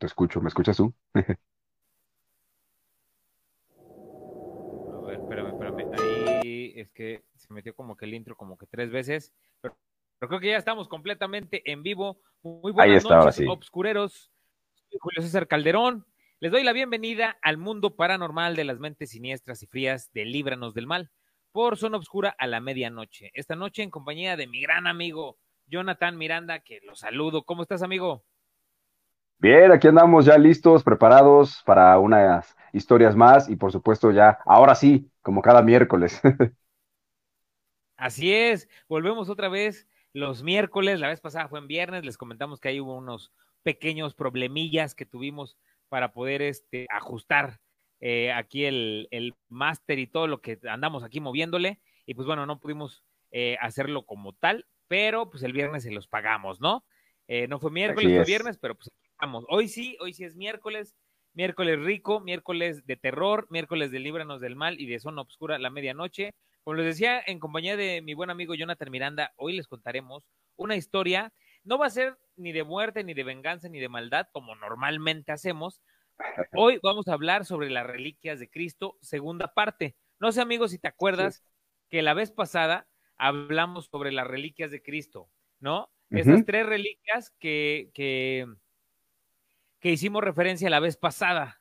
te escucho. ¿Me escuchas tú? A ver, espérame, espérame. Ahí es que se metió como que el intro como que tres veces. Pero, pero creo que ya estamos completamente en vivo. Muy buenas Ahí noches, sí. obscureros. Soy Julio César Calderón. Les doy la bienvenida al mundo paranormal de las mentes siniestras y frías de Líbranos del Mal por Zona Obscura a la medianoche. Esta noche en compañía de mi gran amigo Jonathan Miranda, que lo saludo. ¿Cómo estás, amigo? Bien, aquí andamos ya listos, preparados para unas historias más y por supuesto ya, ahora sí, como cada miércoles. Así es, volvemos otra vez los miércoles, la vez pasada fue en viernes, les comentamos que ahí hubo unos pequeños problemillas que tuvimos para poder este, ajustar eh, aquí el, el máster y todo lo que andamos aquí moviéndole, y pues bueno, no pudimos eh, hacerlo como tal, pero pues el viernes se los pagamos, ¿no? Eh, no fue miércoles, fue es. viernes, pero pues estamos. Hoy sí, hoy sí es miércoles, miércoles rico, miércoles de terror, miércoles de Líbranos del Mal y de Zona Obscura la medianoche. Como les decía, en compañía de mi buen amigo Jonathan Miranda, hoy les contaremos una historia. No va a ser ni de muerte, ni de venganza, ni de maldad, como normalmente hacemos. Hoy vamos a hablar sobre las reliquias de Cristo, segunda parte. No sé, amigos, si te acuerdas que la vez pasada hablamos sobre las reliquias de Cristo, ¿no? Esas tres reliquias que, que, que hicimos referencia la vez pasada.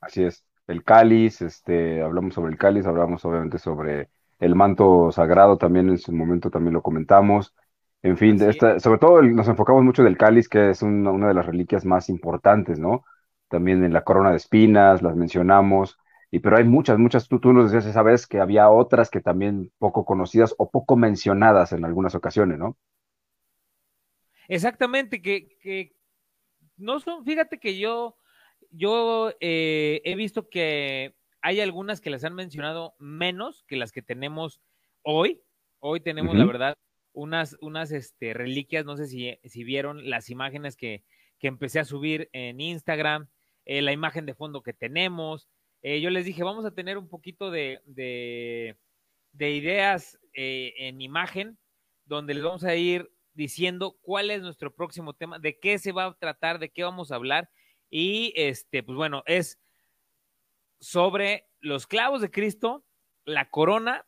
Así es. El cáliz, este, hablamos sobre el cáliz, hablamos obviamente sobre el manto sagrado, también en su momento también lo comentamos. En fin, esta, sobre todo el- nos enfocamos mucho del cáliz, que es una, una de las reliquias más importantes, ¿no? También en la corona de espinas, las mencionamos, y pero hay muchas, muchas, tú, tú nos decías esa vez que había otras que también poco conocidas o poco mencionadas en algunas ocasiones, ¿no? Exactamente, que, que no son, fíjate que yo, yo eh, he visto que hay algunas que las han mencionado menos que las que tenemos hoy. Hoy tenemos, la verdad, unas, unas este, reliquias, no sé si, si vieron las imágenes que, que empecé a subir en Instagram, eh, la imagen de fondo que tenemos. Eh, yo les dije, vamos a tener un poquito de, de, de ideas eh, en imagen, donde les vamos a ir diciendo cuál es nuestro próximo tema, de qué se va a tratar, de qué vamos a hablar. Y este, pues bueno, es sobre los clavos de Cristo, la corona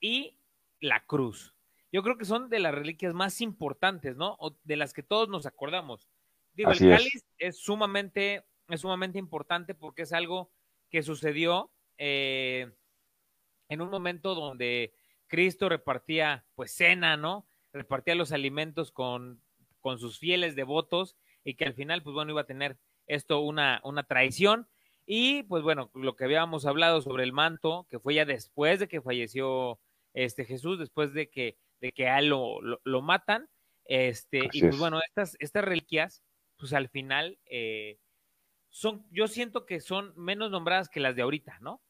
y la cruz. Yo creo que son de las reliquias más importantes, ¿no? O de las que todos nos acordamos. Digo, Así el es. cáliz es sumamente, es sumamente importante porque es algo que sucedió eh, en un momento donde Cristo repartía, pues, cena, ¿no? Repartía los alimentos con, con sus fieles devotos y que al final, pues, bueno, iba a tener esto una, una traición. Y, pues, bueno, lo que habíamos hablado sobre el manto, que fue ya después de que falleció este Jesús, después de que, de que a él lo, lo, lo matan, este, Así y pues es. bueno, estas, estas reliquias, pues al final, eh, son, yo siento que son menos nombradas que las de ahorita, ¿no?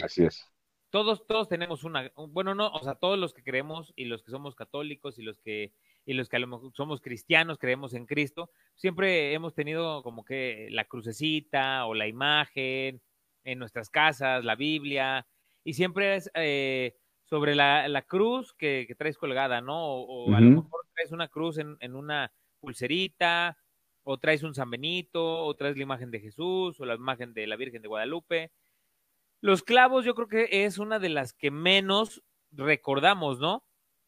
Así es. Todos, todos tenemos una, bueno, no, o sea, todos los que creemos y los que somos católicos y los que, y los que a lo mejor somos cristianos, creemos en Cristo, siempre hemos tenido como que la crucecita o la imagen en nuestras casas, la Biblia, y siempre es eh, sobre la, la cruz que, que, traes colgada, ¿no? O, o a lo mejor traes una cruz en, en una pulserita, o traes un San Benito, o traes la imagen de Jesús, o la imagen de la Virgen de Guadalupe. Los clavos yo creo que es una de las que menos recordamos, ¿no?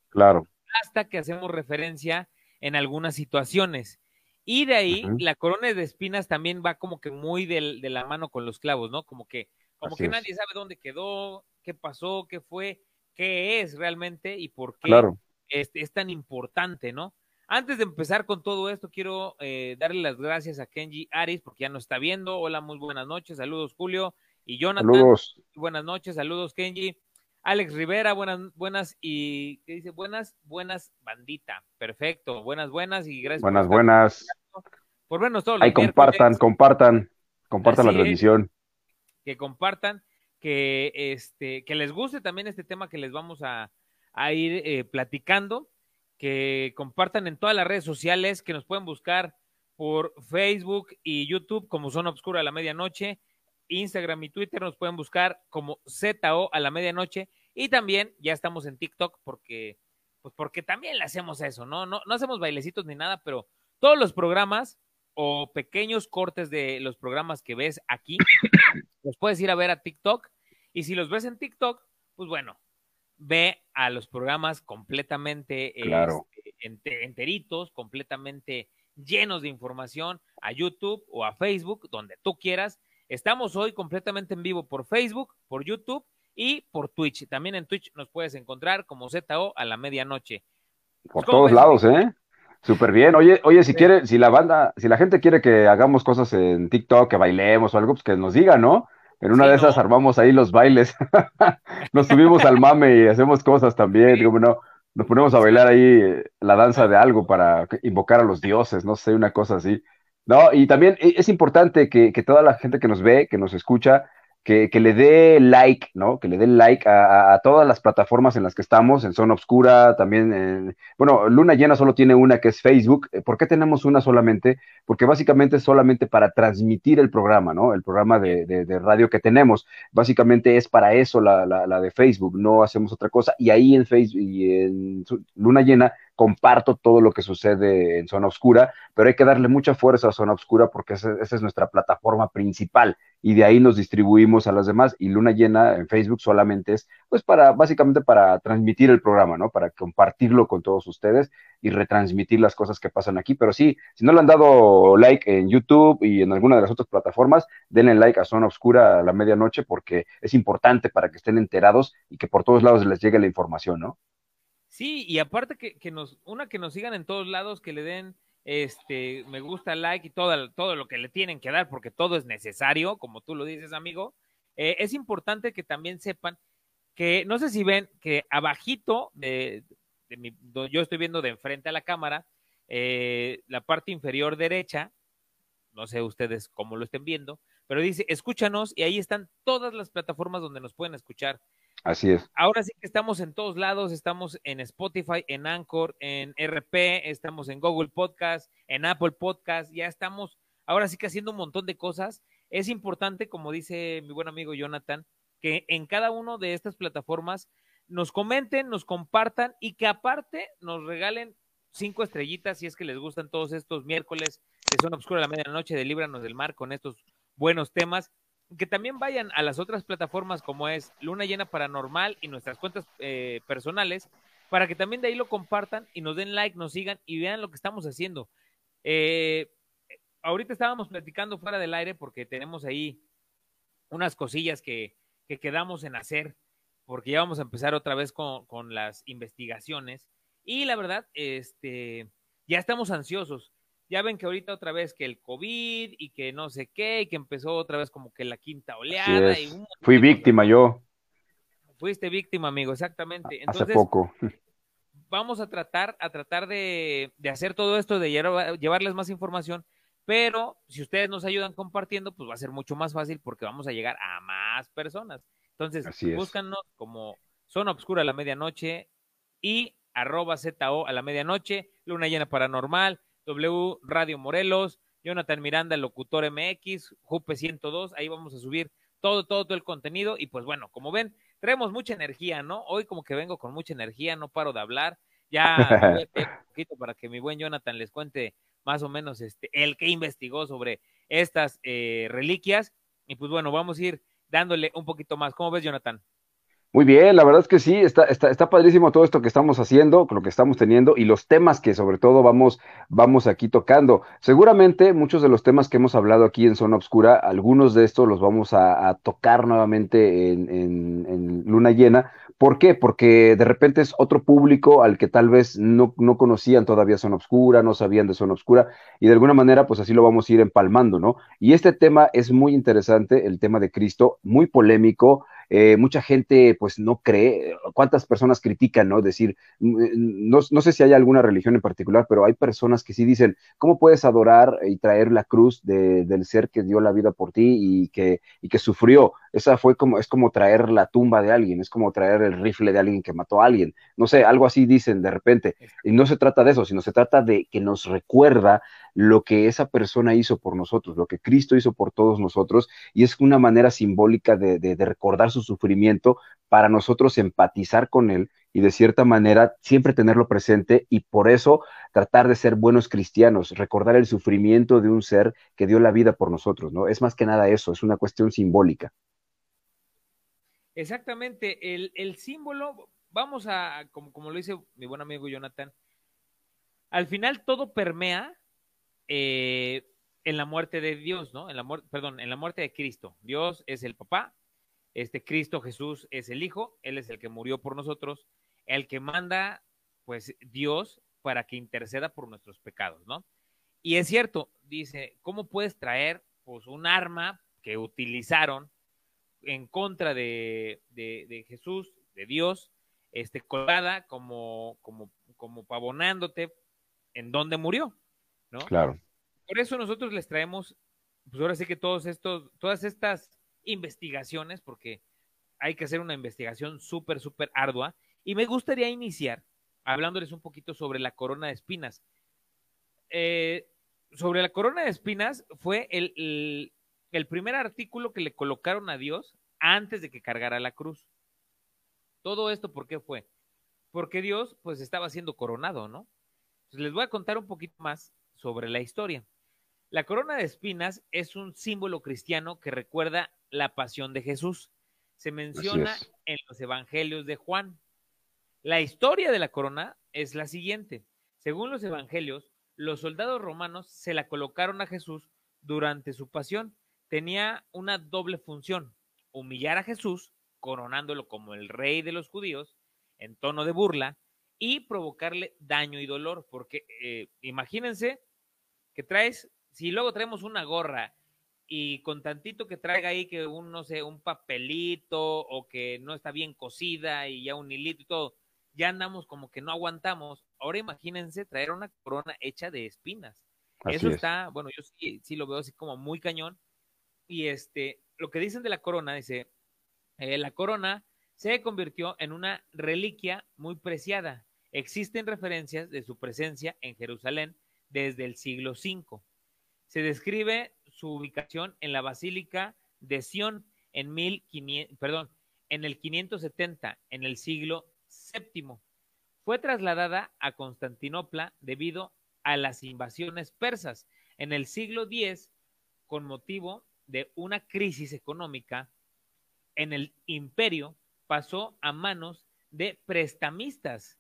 Claro. Hasta que hacemos referencia en algunas situaciones. Y de ahí la corona de espinas también va como que muy del- de, la mano con los clavos, ¿no? Como que, como Así que es. nadie sabe dónde quedó, qué pasó, qué fue, qué es realmente y por qué Claro. es, es tan importante, ¿no? Antes de empezar con todo esto, quiero eh, darle las gracias a Kenji Aris porque ya nos está viendo. Hola, muy buenas noches. Saludos, Julio y Jonathan. Saludos. Buenas noches, saludos, Kenji. Alex Rivera, buenas, buenas y ¿qué dice? Buenas, buenas, bandita. Perfecto, buenas, buenas y gracias Buenas, por, estar- buenas. por vernos todos Ahí compartan, compartan, compartan la es. transmisión. que compartan, que este, que les guste también este tema que les vamos a, a ir eh, platicando, que compartan en todas las redes sociales, que nos pueden buscar por Facebook y YouTube como Zona Obscura a la medianoche, Instagram y Twitter nos pueden buscar como ZO a la medianoche y también ya estamos en TikTok porque pues porque también le hacemos eso, ¿no? No, no hacemos bailecitos ni nada, pero todos los programas o pequeños cortes de los programas que ves aquí, los puedes ir a ver a TikTok. Y si los ves en TikTok, pues bueno, ve a los programas completamente este, enteritos, completamente llenos de información, a YouTube o a Facebook, donde tú quieras. Estamos hoy completamente en vivo por Facebook, por YouTube y por Twitch. También en Twitch nos puedes encontrar como ZO a la medianoche. Por todos lados, ¿eh? Súper bien. Oye, oye, si quiere, si la banda, si la gente quiere que hagamos cosas en TikTok, que bailemos o algo, pues que nos diga, ¿no? En una de esas armamos ahí los bailes. nos subimos al mame y hacemos cosas también. Como no, nos ponemos a bailar ahí eh, la danza de algo para invocar a los dioses, no sé, una cosa así. No, y también e, es importante que, que toda la gente que nos ve, que nos escucha, que, le dé like, ¿no? Que le dé like a, todas las plataformas en las que estamos, en Zona Obscura, también, en, bueno, Luna Llena solo tiene una que es Facebook. Eh, ¿Por qué tenemos una solamente? Porque básicamente es solamente para transmitir el programa, ¿no? El programa de, de, radio que tenemos. Básicamente es para eso la, la, la, de Facebook, no hacemos otra cosa. Y ahí en Facebook y en Luna Llena comparto todo lo que sucede en Zona Oscura, pero hay que darle mucha fuerza a Zona Oscura porque esa, es nuestra plataforma principal y de ahí nos distribuimos a las demás y Luna Llena en Facebook solamente es pues para básicamente para transmitir el programa, ¿no? Para compartirlo con todos ustedes y retransmitir las cosas que pasan aquí, pero sí, si no le han dado like en YouTube y en alguna de las otras plataformas, denle like a Zona Oscura a la medianoche porque es importante para que estén enterados y que por todos lados les llegue la información, ¿no? Sí, y aparte que, que, nos, una que nos sigan en todos lados, que le den este me gusta, like y todo, todo lo que le tienen que dar, porque todo es necesario, como tú lo dices, amigo. Eh, es importante que también sepan que, no sé si ven, que abajito de, de mi, yo estoy viendo de enfrente a la cámara, eh, la parte inferior derecha, no sé ustedes cómo lo estén viendo, pero dice, escúchanos y ahí están todas las plataformas donde nos pueden escuchar. Así es. Ahora sí que estamos en todos lados, estamos en Spotify, en Anchor, en RP, estamos en Google Podcast, en Apple Podcast, ya estamos ahora sí que haciendo un montón de cosas. Es importante, como dice mi buen amigo Jonathan, que en cada una de estas plataformas nos comenten, nos compartan y que aparte nos regalen cinco estrellitas si es que les gustan todos estos miércoles que son obscuros a la medianoche de Líbranos del Mar con estos buenos temas que también vayan a las otras plataformas como es Luna Llena Paranormal y nuestras cuentas eh, personales para que también de ahí lo compartan y nos den like, nos sigan y vean lo que estamos haciendo. Eh, ahorita estábamos platicando fuera del aire porque tenemos ahí unas cosillas que, que quedamos en hacer porque ya vamos a empezar otra vez con, con las investigaciones y la verdad, este, ya estamos ansiosos ya ven que ahorita otra vez que el COVID y que no sé qué, y que empezó otra vez como que la quinta oleada. Y Fui víctima yo. Fuiste víctima, amigo, exactamente. Entonces, Hace poco. Vamos a tratar, a tratar de, de hacer todo esto, de llevarles más información, pero si ustedes nos ayudan compartiendo, pues va a ser mucho más fácil porque vamos a llegar a más personas. Entonces, búscanos como Zona Obscura a la medianoche y arroba ZO a la medianoche, Luna Llena Paranormal, W Radio Morelos, Jonathan Miranda, Locutor MX, Jupe 102, ahí vamos a subir todo, todo, todo el contenido y pues bueno, como ven, traemos mucha energía, ¿no? Hoy como que vengo con mucha energía, no paro de hablar, ya un poquito para que mi buen Jonathan les cuente más o menos este, el que investigó sobre estas eh, reliquias y pues bueno, vamos a ir dándole un poquito más. ¿Cómo ves, Jonathan? Muy bien, la verdad es que sí, está, está, está padrísimo todo esto que estamos haciendo, lo que estamos teniendo y los temas que sobre todo vamos, vamos aquí tocando. Seguramente muchos de los temas que hemos hablado aquí en Zona Obscura, algunos de estos los vamos a, tocar nuevamente en, en, Luna Llena. ¿Por qué? Porque de repente es otro público al que tal vez no, no conocían todavía Zona Obscura, no sabían de Zona Obscura y de alguna manera pues así lo vamos a ir empalmando, ¿no? Y este tema es muy interesante, el tema de Cristo, muy polémico eh, mucha gente pues no cree, cuántas personas critican, ¿no? Decir, mm, eh, no, no, sé si hay alguna religión en particular, pero hay personas que sí dicen, ¿cómo puedes adorar y traer la cruz del ser que dio la vida por ti y que, y que sufrió? Esa fue como, es como traer la tumba de alguien, es como traer el rifle de alguien que mató a alguien, no sé, algo así dicen de repente. Y no se trata de eso, sino se trata de que nos recuerda lo que esa persona hizo por nosotros, lo que Cristo hizo por todos nosotros, y es una manera simbólica de, de, de recordar su sufrimiento para nosotros empatizar con él y de cierta manera siempre tenerlo presente y por eso tratar de ser buenos cristianos, recordar el sufrimiento de un ser que dio la vida por nosotros, ¿no? Es más que nada eso, es una cuestión simbólica. Exactamente, el, símbolo, vamos a, como, como, lo dice mi buen amigo Jonathan, al final todo permea eh, en la muerte de Dios, ¿no? En la perdón, en la muerte de Cristo. Dios es el papá, este Cristo Jesús es el Hijo, Él es el que murió por nosotros, el que manda, pues, Dios para que interceda por nuestros pecados, ¿no? Y es cierto, dice, ¿cómo puedes traer, pues, un arma que utilizaron en contra de, Jesús, de Dios, este, colgada como, como, como pavonándote en donde murió, ¿no? Claro. Por eso nosotros les traemos, pues ahora sí que todos estos, todas estas investigaciones, porque hay que hacer una investigación súper, súper ardua. Y me gustaría iniciar hablándoles un poquito sobre la corona de espinas. Eh, sobre la corona de espinas fue el, el primer artículo que le colocaron a Dios antes de que cargara la cruz. Todo esto, ¿por qué fue? Porque Dios, pues, estaba siendo coronado, ¿no? Les voy a contar un poquito más sobre la historia. La corona de espinas es un símbolo cristiano que recuerda la pasión de Jesús. Se menciona en los evangelios de Juan. La historia de la corona es la siguiente. Según los evangelios, los soldados romanos se la colocaron a Jesús durante su pasión tenía una doble función, humillar a Jesús, coronándolo como el rey de los judíos, en tono de burla, y provocarle daño y dolor, porque eh, imagínense que traes, si luego traemos una gorra y con tantito que traiga ahí que un, no sé, un papelito o que no está bien cosida y ya un hilito y todo, ya andamos como que no aguantamos. Ahora imagínense traer una corona hecha de espinas. Eso está, bueno, yo sí, sí lo veo así como muy cañón y este, lo que dicen de la corona, dice, eh, la corona se convirtió en una reliquia muy preciada. Existen referencias de su presencia en Jerusalén desde el siglo V. Se describe su ubicación en la Basílica de Sion en, 1500, perdón, en el 570, en el siglo VII. Fue trasladada a Constantinopla debido a las invasiones persas en el siglo X con motivo de una crisis económica en el imperio pasó a manos de prestamistas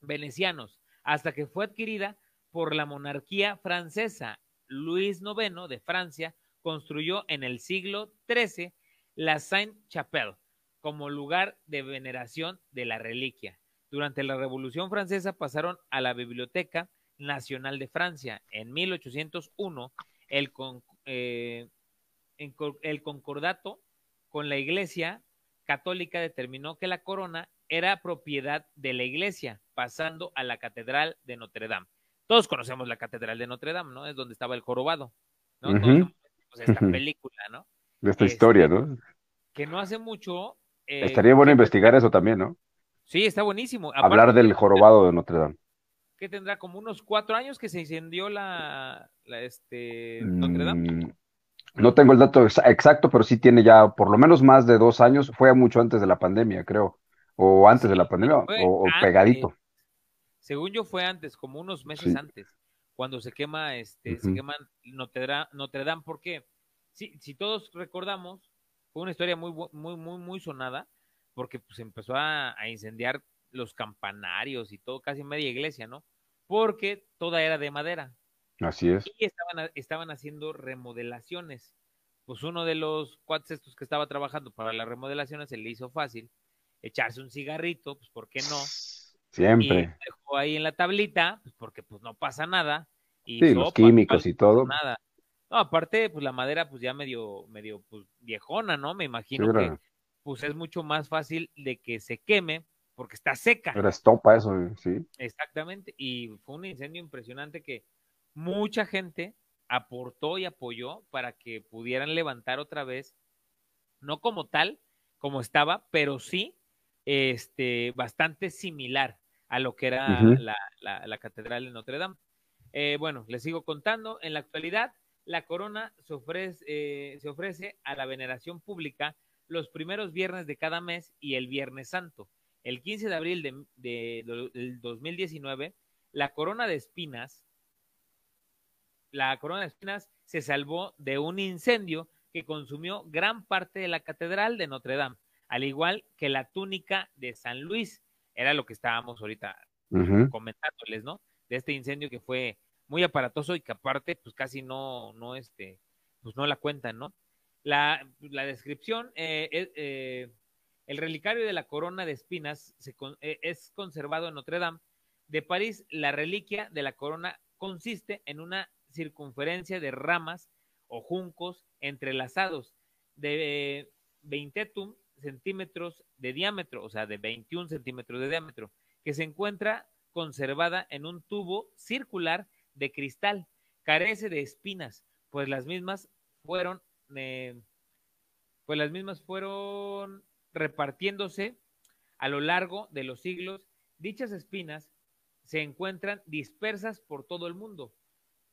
venecianos hasta que fue adquirida por la monarquía francesa. Luis IX de Francia construyó en el siglo XIII la Sainte-Chapelle como lugar de veneración de la reliquia. Durante la Revolución Francesa pasaron a la Biblioteca Nacional de Francia. En 1801, el, eh, el concordato con la Iglesia católica determinó que la corona era propiedad de la Iglesia, pasando a la Catedral de Notre Dame. Todos conocemos la Catedral de Notre Dame, ¿no? Es donde estaba el jorobado, ¿no? esta película, ¿no? De esta historia, este, ¿no? Que no hace mucho. Eh, Estaría bueno investigar eso también, ¿no? Sí, está buenísimo. Hablar del jorobado de Notre Dame. Que tendrá como unos cuatro años que se incendió la, este, Notre Dame. Mm, no tengo el dato exacto, pero sí tiene ya por lo menos más de dos años. Fue mucho antes de la pandemia, creo. O antes de la pandemia, o, pegadito. Según yo fue antes, como unos meses antes, cuando se quema, este, se queman Notre Dame, Notre Dame, porque si, si todos recordamos, fue una historia muy, muy, muy, muy sonada, porque pues empezó a, a incendiar los campanarios y todo, casi media iglesia, ¿no? Porque toda era de madera. Así es. Y estaban, estaban haciendo remodelaciones. Pues uno de los cuates estos que estaba trabajando para las remodelaciones se le hizo fácil echarse un cigarrito, pues ¿por qué no? Siempre. Y dejó ahí en la tablita, pues porque pues no pasa nada. Y sí, los químicos y todo. Nada. No, aparte, pues la madera pues ya medio, medio pues viejona, ¿no? Me imagino que pues es mucho más fácil de que se queme porque está seca. Pero estopa eso, sí. Exactamente. Y fue un incendio impresionante que mucha gente aportó y apoyó para que pudieran levantar otra vez, no como tal, como estaba, pero sí este, bastante similar a lo que era la, Catedral de Notre Dame. Eh, bueno, les sigo contando. En la actualidad, la corona se ofrece, eh, se ofrece a la veneración pública los primeros viernes de cada mes y el Viernes Santo. el 15 de abril de, de, del 2019, la corona de espinas, la corona de espinas se salvó de un incendio que consumió gran parte de la catedral de Notre Dame, al igual que la túnica de San Luis. Era lo que estábamos ahorita comentándoles, ¿no? De este incendio que fue muy aparatoso y que aparte, pues casi no, no, este, pues no la cuentan, ¿no? La, la descripción, eh, eh, el relicario de la corona de espinas se, eh, es conservado en Notre Dame de París. La reliquia de la corona consiste en una circunferencia de ramas o juncos entrelazados de 20 centímetros de diámetro, o sea, de 21 centímetros de diámetro, que se encuentra conservada en un tubo circular de cristal. Carece de espinas, pues las mismas fueron, eh, pues las mismas fueron repartiéndose a lo largo de los siglos. Dichas espinas se encuentran dispersas por todo el mundo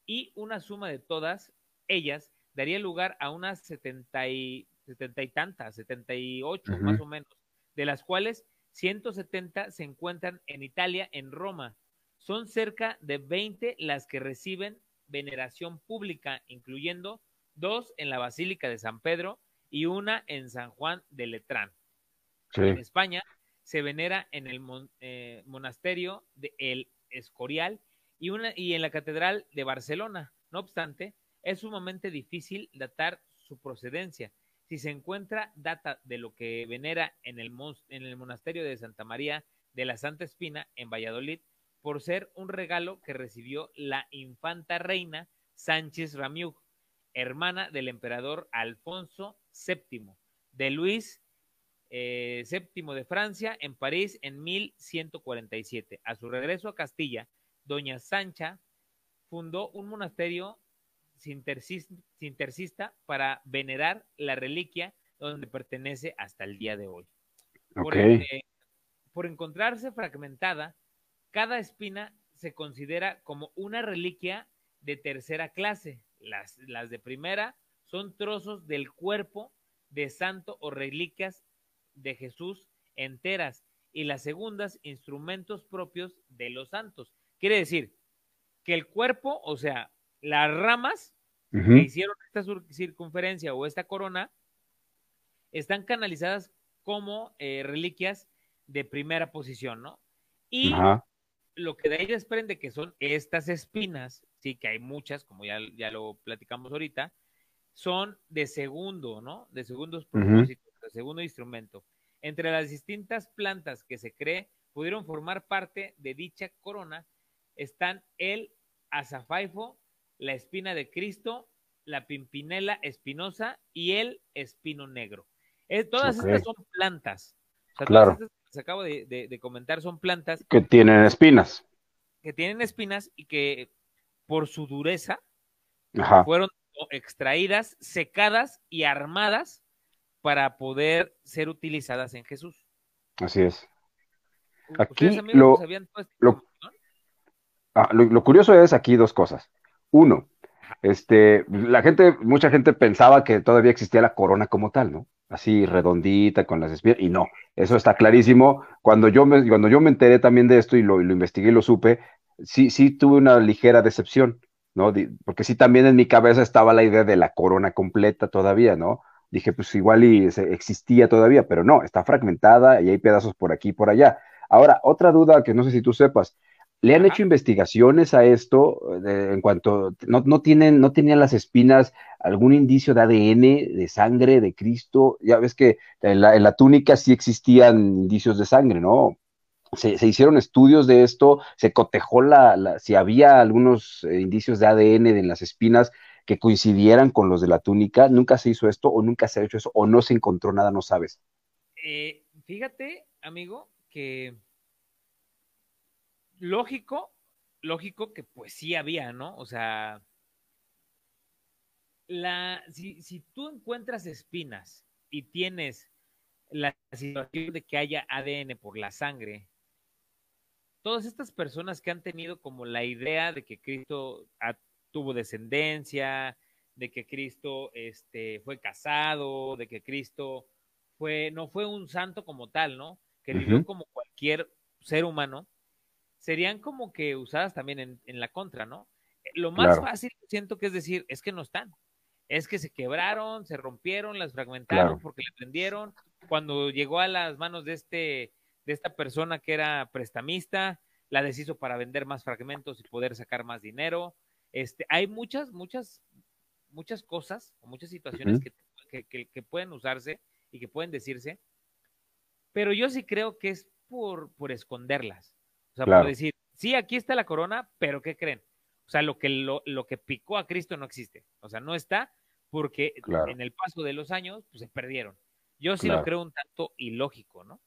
y una suma de todas ellas daría lugar a unas setenta y, setenta y tantas, setenta y ocho más o menos, de las cuales 170 se encuentran en Italia, en Roma. Son cerca de 20 las que reciben veneración pública, incluyendo dos en la Basílica de San Pedro y una en San Juan de Letrán. En España se venera en el eh, monasterio de El Escorial y, una, y en la Catedral de Barcelona. No obstante, es sumamente difícil datar su procedencia. Si se encuentra data de lo que venera en el, monasterio de Santa María de la Santa Espina en Valladolid, por ser un regalo que recibió la infanta reina Sánchez Ramiug, hermana del emperador Alfonso VII, de Luis eh, VII de Francia en París en 1147. A su regreso a Castilla, doña Sancha fundó un monasterio sintercista para venerar la reliquia donde pertenece hasta el día de hoy. Por, encontrarse fragmentada, cada espina se considera como una reliquia de tercera clase. Las, las de primera son trozos del cuerpo de santo o reliquias de Jesús enteras y las segundas instrumentos propios de los santos. Quiere decir que el cuerpo, o sea, las ramas que hicieron esta circunferencia o esta corona, están canalizadas como eh, reliquias de primera posición, ¿no? Y lo que de ahí desprende que son estas espinas, sí, que hay muchas, como ya, ya lo platicamos ahorita, son de segundo, ¿no? De segundos propósitos, de segundo instrumento. Entre las distintas plantas que se cree pudieron formar parte de dicha corona están el azafaifo, la espina de Cristo, la pimpinela espinosa y el espino negro. Eh, todas estas son plantas. claro. Todas estas que les acabo de, comentar son plantas. Que tienen espinas. Que tienen espinas y que por su dureza fueron extraídas, secadas y armadas para poder ser utilizadas en Jesús. Así es. Aquí lo, lo, Ah, lo, curioso es aquí dos cosas. Uno, este, la gente, mucha gente pensaba que todavía existía la corona como tal, ¿no? Así redondita con las espinas, y no, eso está clarísimo. Cuando yo me, cuando yo me enteré también de esto y lo, lo investigué y lo supe, sí, sí tuve una ligera decepción, ¿no? Porque sí también en mi cabeza estaba la idea de la corona completa todavía, ¿no? Dije, pues igual y existía todavía, pero no, está fragmentada y hay pedazos por aquí y por allá. Ahora, otra duda que no sé si tú sepas, ¿Le han hecho investigaciones a esto en cuanto no, no, tienen, no tenían las espinas algún indicio de ADN, de sangre, de Cristo? Ya ves que en la, en la túnica sí existían indicios de sangre, ¿no? Se, hicieron estudios de esto, se cotejó la, si había algunos eh, indicios de ADN en las espinas que coincidieran con los de la túnica. Nunca se hizo esto o nunca se ha hecho eso o no se encontró nada, no sabes. Eh, fíjate, amigo, que lógico, lógico que pues sí había, ¿no? O sea, la, si, si tú encuentras espinas y tienes la situación de que haya ADN por la sangre, todas estas personas que han tenido como la idea de que Cristo tuvo descendencia, de que Cristo este, fue casado, de que Cristo fue, no fue un santo como tal, ¿no? Que vivió como cualquier ser humano, serían como que usadas también en, en la contra, ¿no? Lo más fácil siento que es decir, es que no están. Es que se quebraron, se rompieron, las fragmentaron porque le prendieron. Cuando llegó a las manos de este, de esta persona que era prestamista, la deshizo para vender más fragmentos y poder sacar más dinero. Este, hay muchas, muchas, muchas cosas o muchas situaciones que, pueden usarse y que pueden decirse, pero yo sí creo que es por, por esconderlas. O sea, por decir, sí, aquí está la corona, pero ¿qué creen? O sea, lo que, lo, lo que picó a Cristo no existe. O sea, no está porque en el paso de los años pues, se perdieron. Yo sí lo creo un tanto ilógico, ¿no?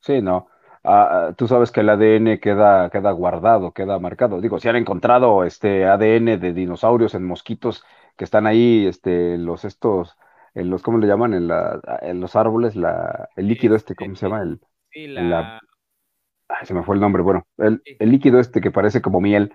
Sí, no. Ah, ah, tú sabes que el ADN queda, queda guardado, queda marcado. Digo, si han encontrado este ADN de dinosaurios en mosquitos que están ahí, este, los estos, en los, ¿cómo le llaman? En, la, en los árboles, la, el líquido este, ¿cómo se llama? El, sí, la... se me fue el nombre, bueno, el, el, líquido este que parece como miel,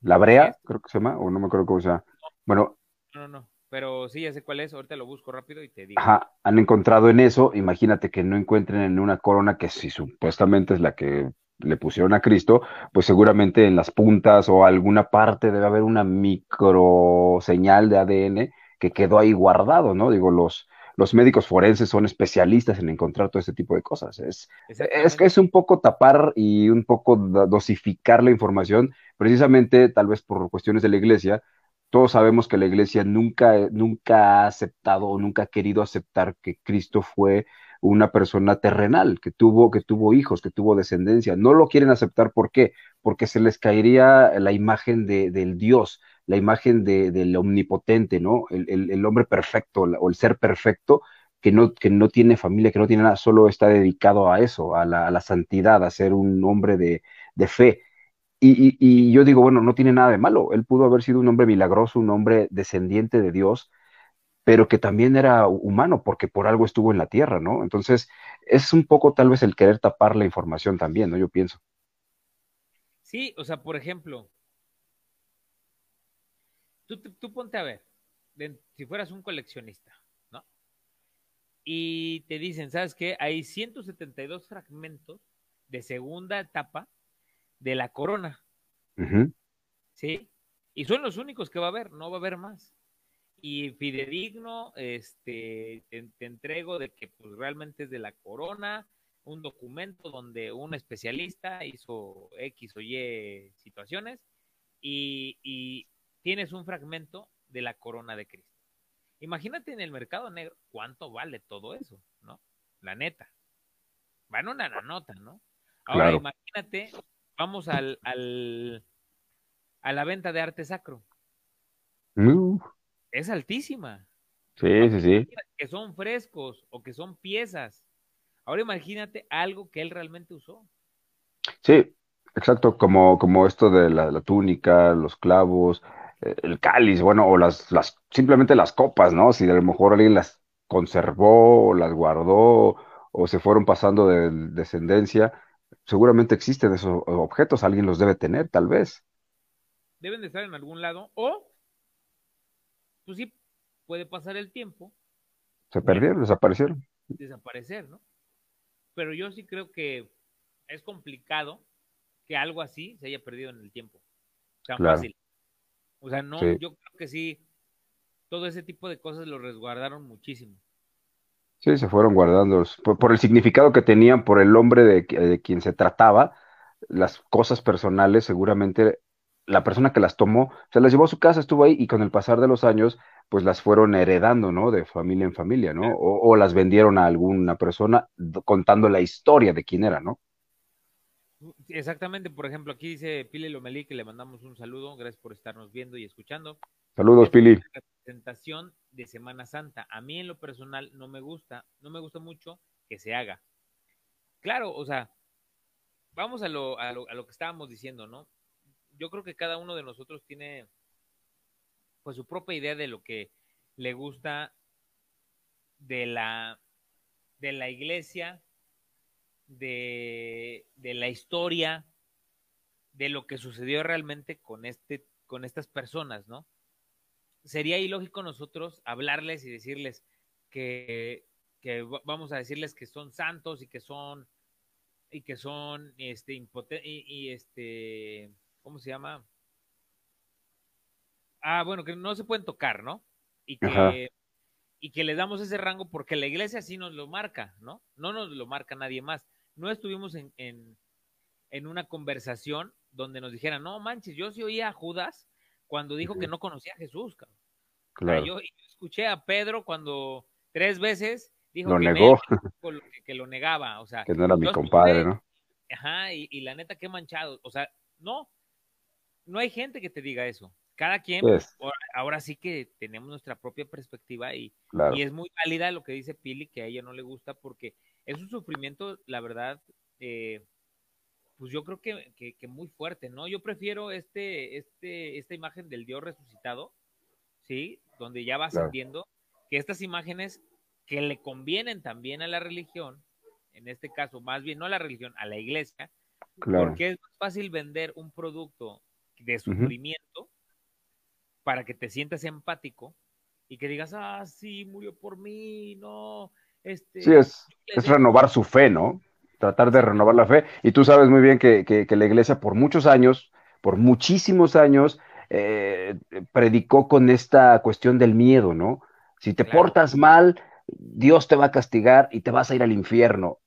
la brea, creo que se llama, o no me acuerdo cómo se llama. Bueno. No, no, no pero sí, ya sé cuál es, ahorita lo busco rápido y te digo. Ajá, han encontrado en eso, imagínate que no encuentren en una corona que si supuestamente es la que le pusieron a Cristo, pues seguramente en las puntas o alguna parte debe haber una micro señal de ADN que quedó ahí guardado, ¿no? Digo, los, los médicos forenses son especialistas en encontrar todo este tipo de cosas. Es, es, es un poco tapar y un poco dosificar la información, precisamente tal vez por cuestiones de la iglesia, todos sabemos que la iglesia nunca, nunca ha aceptado o nunca ha querido aceptar que Cristo fue una persona terrenal, que tuvo, que tuvo hijos, que tuvo descendencia. No lo quieren aceptar, ¿por qué? Porque se les caería la imagen de, del Dios, la imagen de, del omnipotente, ¿no? El, hombre perfecto o el ser perfecto que no, que no tiene familia, que no tiene nada, solo está dedicado a eso, a la, a la santidad, a ser un hombre de, de fe. Y, yo digo, bueno, no tiene nada de malo. Él pudo haber sido un hombre milagroso, un hombre descendiente de Dios, pero que también era humano porque por algo estuvo en la tierra, ¿no? Entonces, es un poco tal vez el querer tapar la información también, ¿no? Yo pienso. Sí, o sea, por ejemplo, tú, tú ponte a ver, si fueras un coleccionista, ¿no? Y te dicen, ¿sabes qué? Hay 172 fragmentos de segunda etapa de la corona. ¿Sí? Y son los únicos que va a haber, no va a haber más. Y fidedigno, este, te, entrego de que pues, realmente es de la corona, un documento donde un especialista hizo X o Y situaciones y, y tienes un fragmento de la corona de Cristo. Imagínate en el mercado negro cuánto vale todo eso, ¿no? La neta. Va en una nota, ¿no? Ahora imagínate vamos al, al, a la venta de arte sacro. Es altísima. Sí, sí, sí. Que son frescos o que son piezas. Ahora imagínate algo que él realmente usó. Sí, exacto, como, como esto de la, túnica, los clavos, el cáliz, bueno, o las, las, simplemente las copas, ¿no? Si a lo mejor alguien las conservó, o las guardó, o se fueron pasando de descendencia, seguramente existen esos objetos, alguien los debe tener, tal vez. Deben de estar en algún lado, o, pues sí, puede pasar el tiempo. Se perdieron, desaparecieron. Desaparecer, ¿no? Pero yo sí creo que es complicado que algo así se haya perdido en el tiempo. Tan fácil. O sea, no, yo creo que sí, todo ese tipo de cosas lo resguardaron muchísimo. Sí, se fueron guardando por, el significado que tenían, por el hombre de, quien se trataba, las cosas personales, seguramente la persona que las tomó, se las llevó a su casa, estuvo ahí y con el pasar de los años, pues las fueron heredando, ¿no? De familia en familia, ¿no? O, las vendieron a alguna persona contando la historia de quién era, ¿no? Exactamente, por ejemplo, aquí dice Pili Lomelí que le mandamos un saludo, gracias por estarnos viendo y escuchando. Saludos, Pili. Presentación de Semana Santa. A mí en lo personal no me gusta, no me gusta mucho que se haga. Claro, o sea, vamos a lo, a lo, a lo que estábamos diciendo, ¿no? Yo creo que cada uno de nosotros tiene pues su propia idea de lo que le gusta de la de la iglesia, de, de la historia, de lo que sucedió realmente con este, con estas personas, ¿no? sería ilógico nosotros hablarles y decirles que, vamos a decirles que son santos y que son y que son este y, y, este ¿cómo se llama? Ah, bueno, que no se pueden tocar, ¿no? Y que y que le damos ese rango porque la iglesia sí nos lo marca, ¿no? No nos lo marca nadie más. No estuvimos en, en, en una conversación donde nos dijeran, no manches, yo sí oía a Judas cuando dijo que no conocía a Jesús, cabrón. Claro. yo, escuché a Pedro cuando tres veces dijo lo que, negó. que, lo negaba, o sea. Que no era mi compadre, ¿no? Ajá, y, y, la neta, qué manchado. O sea, no, no hay gente que te diga eso. Cada quien, pues, ahora sí que tenemos nuestra propia perspectiva y, y, es muy válida lo que dice Pili, que a ella no le gusta porque es un sufrimiento, la verdad, eh, pues yo creo que, que, muy fuerte, ¿no? Yo prefiero este, este, esta imagen del Dios resucitado, ¿sí? Donde ya va ascendiendo, que estas imágenes que le convienen también a la religión, en este caso, más bien no a la religión, a la iglesia, porque es más fácil vender un producto de sufrimiento para que te sientas empático y que digas, ah, sí, murió por mí, no. Este, sí, es, es renovar su fe, ¿no? Tratar de renovar la fe. Y tú sabes muy bien que, que, la iglesia por muchos años, por muchísimos años, eh, predicó con esta cuestión del miedo, ¿no? Si te portas mal, Dios te va a castigar y te vas a ir al infierno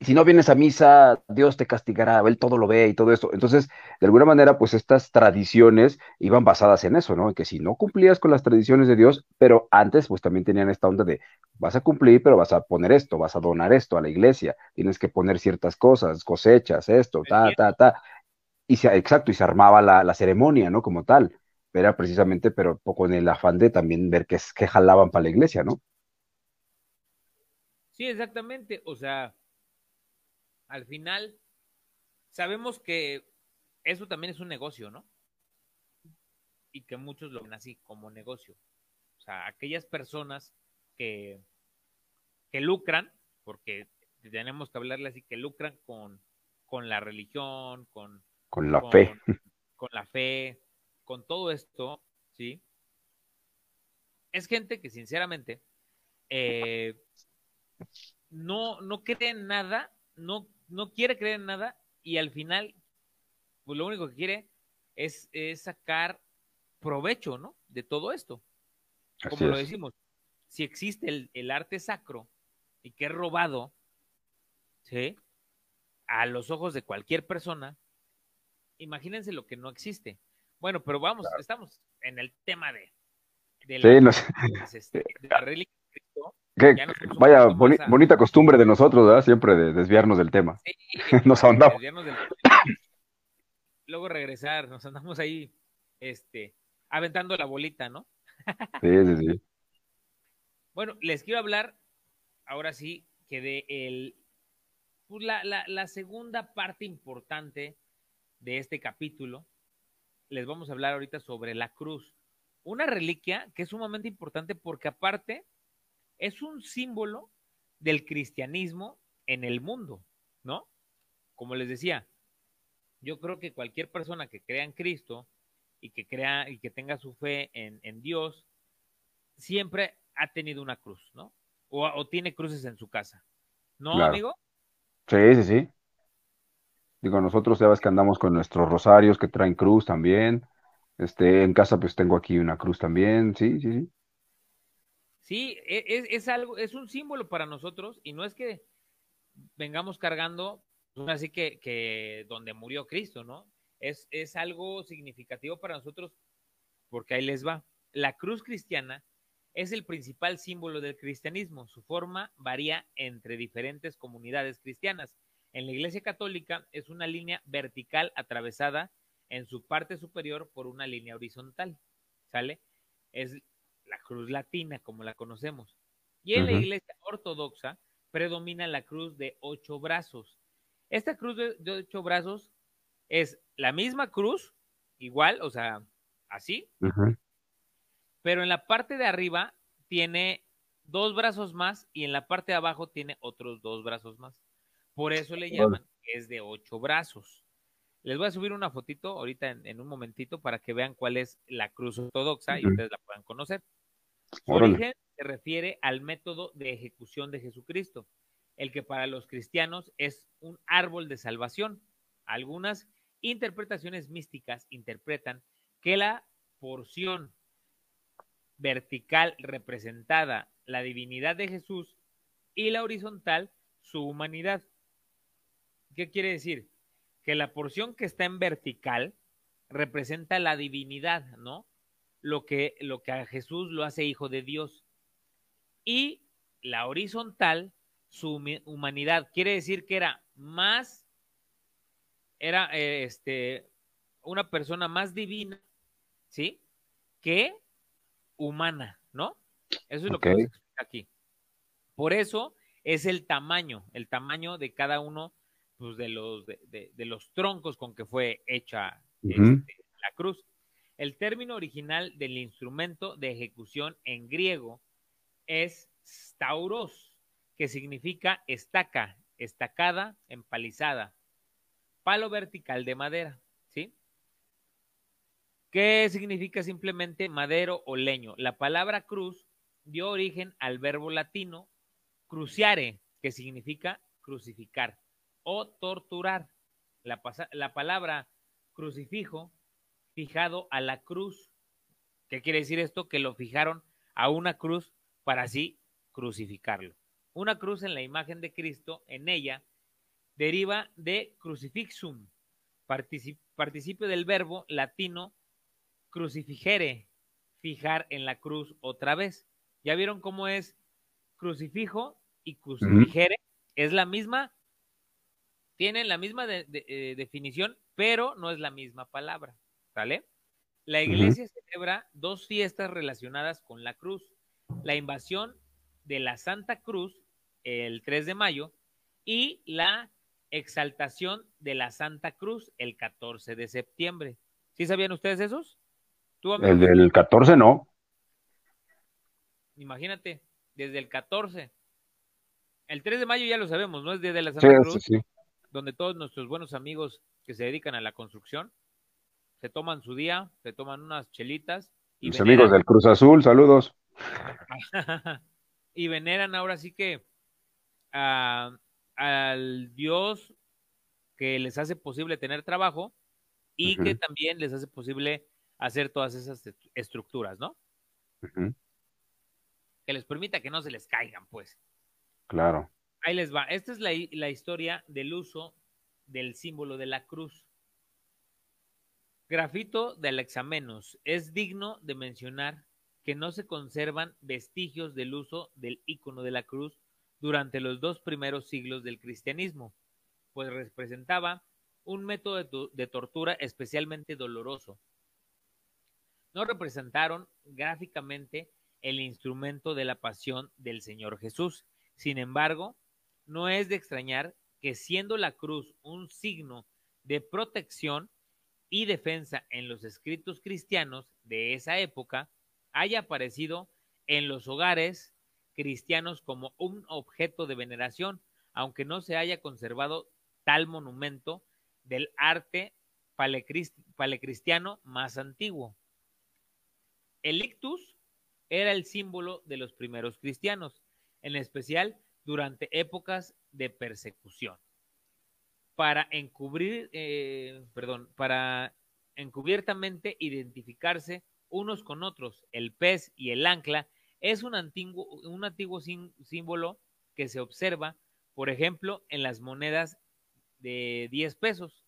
si no vienes a misa, Dios te castigará, Él todo lo ve y todo eso. Entonces, de alguna manera, pues estas tradiciones iban basadas en eso, ¿no? En que si no cumplías con las tradiciones de Dios, pero antes, pues también tenían esta onda de, vas a cumplir, pero vas a poner esto, vas a donar esto a la iglesia, tienes que poner ciertas cosas, cosechas, esto, ta, ta, ta. Y se, exacto, y se armaba la, la ceremonia, ¿no? Como tal. Era precisamente, pero poco en el afán de también ver qué, qué jalaban para la iglesia, ¿no? Sí, exactamente. O sea, al final sabemos que eso también es un negocio, ¿no? Y que muchos lo ven así, como negocio. O sea, aquellas personas que, que lucran, porque tenemos que hablarle así, que lucran con, con la religión, con, con la fe. Con la fe, con todo esto, ¿sí? Es gente que sinceramente eh, no, no cree en nada, no, no quiere creer en nada y al final, pues lo único que quiere es, sacar provecho, ¿no? De todo esto. Como lo decimos, si existe el, arte sacro y que es robado, ¿sí? A los ojos de cualquier persona, imagínense lo que no existe. Bueno, pero vamos, estamos en el tema de, la, este, de la religión vaya, bonita costumbre de nosotros, ¿verdad? Siempre de desviarnos del tema. Sí, nos ahondamos. Luego regresar, nos andamos ahí, este, aventando la bolita, ¿no? sí, sí, sí. Bueno, les quiero hablar, ahora sí, que de el, pues la, la, la segunda parte importante de este capítulo, les vamos a hablar ahorita sobre la cruz. Una reliquia que es sumamente importante porque aparte es un símbolo del cristianismo en el mundo, ¿no? Como les decía, yo creo que cualquier persona que crea en Cristo y que crea y que tenga su fe en, Dios, siempre ha tenido una cruz, ¿no? O, tiene cruces en su casa. ¿No, amigo? Sí, sí, sí. Digo, nosotros ya ves que andamos con nuestros rosarios que traen cruz también. Este, en casa pues tengo aquí una cruz también, sí, sí, sí. Sí, e, es, algo, es un símbolo para nosotros y no es que vengamos cargando, así que, que donde murió Cristo, ¿no? Es, es algo significativo para nosotros porque ahí les va. La cruz cristiana es el principal símbolo del cristianismo. Su forma varía entre diferentes comunidades cristianas. En la Iglesia Católica es una línea vertical atravesada en su parte superior por una línea horizontal. ¿Sale? Es la cruz latina, como la conocemos. Y en la iglesia ortodoxa predomina la cruz de ocho brazos. Esta cruz de, ocho brazos es la misma cruz, igual, o sea, así, pero en la parte de arriba tiene dos brazos más y en la parte de abajo tiene otros dos brazos más. Por eso le llaman que es de ocho brazos. Les voy a subir una fotito ahorita en, un momentito para que vean cuál es la cruz ortodoxa y ustedes la puedan conocer. Su origen se refiere al método de ejecución de Jesucristo. el que para los cristianos es un árbol de salvación. Algunas interpretaciones místicas interpretan que la porción vertical representada la divinidad de Jesús y la horizontal su humanidad. ¿Qué quiere decir? Que la porción que está en vertical representa la divinidad, ¿no? Lo que, lo que a Jesús lo hace hijo de Dios. Y la horizontal, su humanidad. Quiere decir que era más, era eh, este, una persona más divina, ¿sí? Que humana, ¿no? Eso es lo que nos explica aquí. Por eso es el tamaño, el tamaño de cada uno pues, de, los, de, los troncos con que fue hecha este, la cruz. El término original del instrumento de ejecución en griego es stauros, que significa estaca, estacada, empalizada, palo vertical de madera. ¿Qué significa simplemente madero o leño? La palabra cruz dio origen al verbo latino cruciare, que significa crucificar o torturar. La, la palabra crucifijo, fijado a la cruz. ¿Qué quiere decir esto? Que lo fijaron a una cruz para así crucificarlo. Una cruz en la imagen de Cristo, en ella, deriva de crucifixum, participio del verbo latino crucifigere, fijar en la cruz otra vez. ¿Ya vieron cómo es crucifijo y crucifigere? Es la misma, tienen la misma eh, definición, pero no es la misma palabra, ¿sale? La iglesia celebra dos fiestas relacionadas con la cruz. La invasión de la Santa Cruz el 3 de mayo y la exaltación de la Santa Cruz el 14 de septiembre. ¿Sí sabían ustedes esos? el del 14 no. Imagínate, desde el 14. El 3 de mayo ya lo sabemos, ¿no? Es desde la Santa Cruz, donde todos nuestros buenos amigos que se dedican a la construcción se toman su día, se toman unas chelitas. Y Mis amigos del Cruz Azul, saludos. y veneran ahora sí que al Dios que les hace posible tener trabajo y que también les hace posible hacer todas esas estructuras, ¿no? Que les permita que no se les caigan, pues. Claro. Ahí les va. Esta es la, la historia del uso del símbolo de la cruz. Grafito de Alexamenos. Es digno de mencionar que no se conservan vestigios del uso del icono de la cruz durante los dos primeros siglos del cristianismo, pues representaba un método de tortura especialmente doloroso, no representaron gráficamente el instrumento de la pasión del Señor Jesús. Sin embargo, no es de extrañar que siendo la cruz un signo de protección y defensa en los escritos cristianos de esa época, haya aparecido en los hogares cristianos como un objeto de veneración, aunque no se haya conservado tal monumento del arte palecristiano más antiguo. El ictus era el símbolo de los primeros cristianos, en especial durante épocas de persecución. Para encubrir, eh, perdón, para encubiertamente identificarse unos con otros, el pez y el ancla es un antiguo, un antiguo símbolo que se observa, por ejemplo, en las monedas de 10 pesos.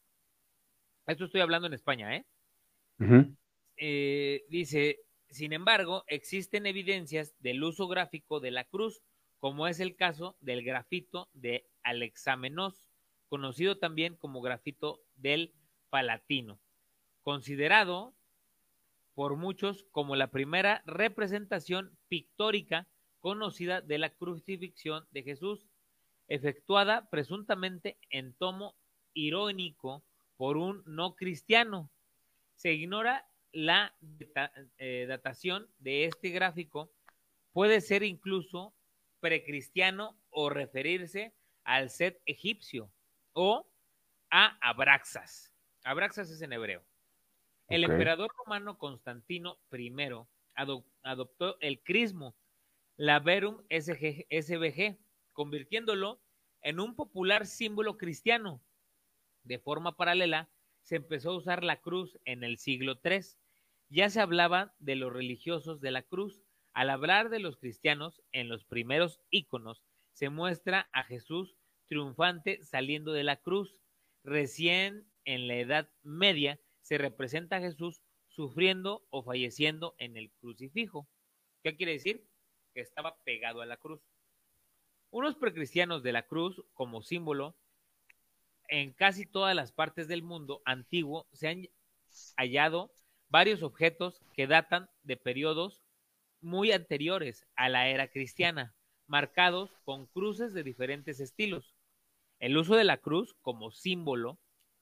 Esto estoy hablando en España, ¿eh? eh dice, sin embargo, existen evidencias del uso gráfico de la cruz, como es el caso del grafito de Alexamenos, conocido también como grafito del Palatino, considerado por muchos como la primera representación pictórica conocida de la crucifixión de Jesús, efectuada presuntamente en tomo irónico por un no cristiano. Se ignora la eh, datación de este gráfico puede ser incluso precristiano o referirse al set egipcio o a Abraxas. Abraxas es en hebreo. El emperador romano Constantino I adoptó el crismo, la Verum SBG, convirtiéndolo en un popular símbolo cristiano. De forma paralela, se empezó a usar la cruz en el siglo III. Ya se hablaba de los religiosos de la cruz. Al hablar de los cristianos, en los primeros íconos se muestra a Jesús triunfante saliendo de la cruz. Recién en la Edad Media se representa a Jesús sufriendo o falleciendo en el crucifijo. ¿Qué quiere decir? Que estaba pegado a la cruz. Unos precristianos de la cruz como símbolo en casi todas las partes del mundo antiguo se han hallado varios objetos que datan de periodos muy anteriores a la era cristiana, marcados con cruces de diferentes estilos. El uso de la cruz como símbolo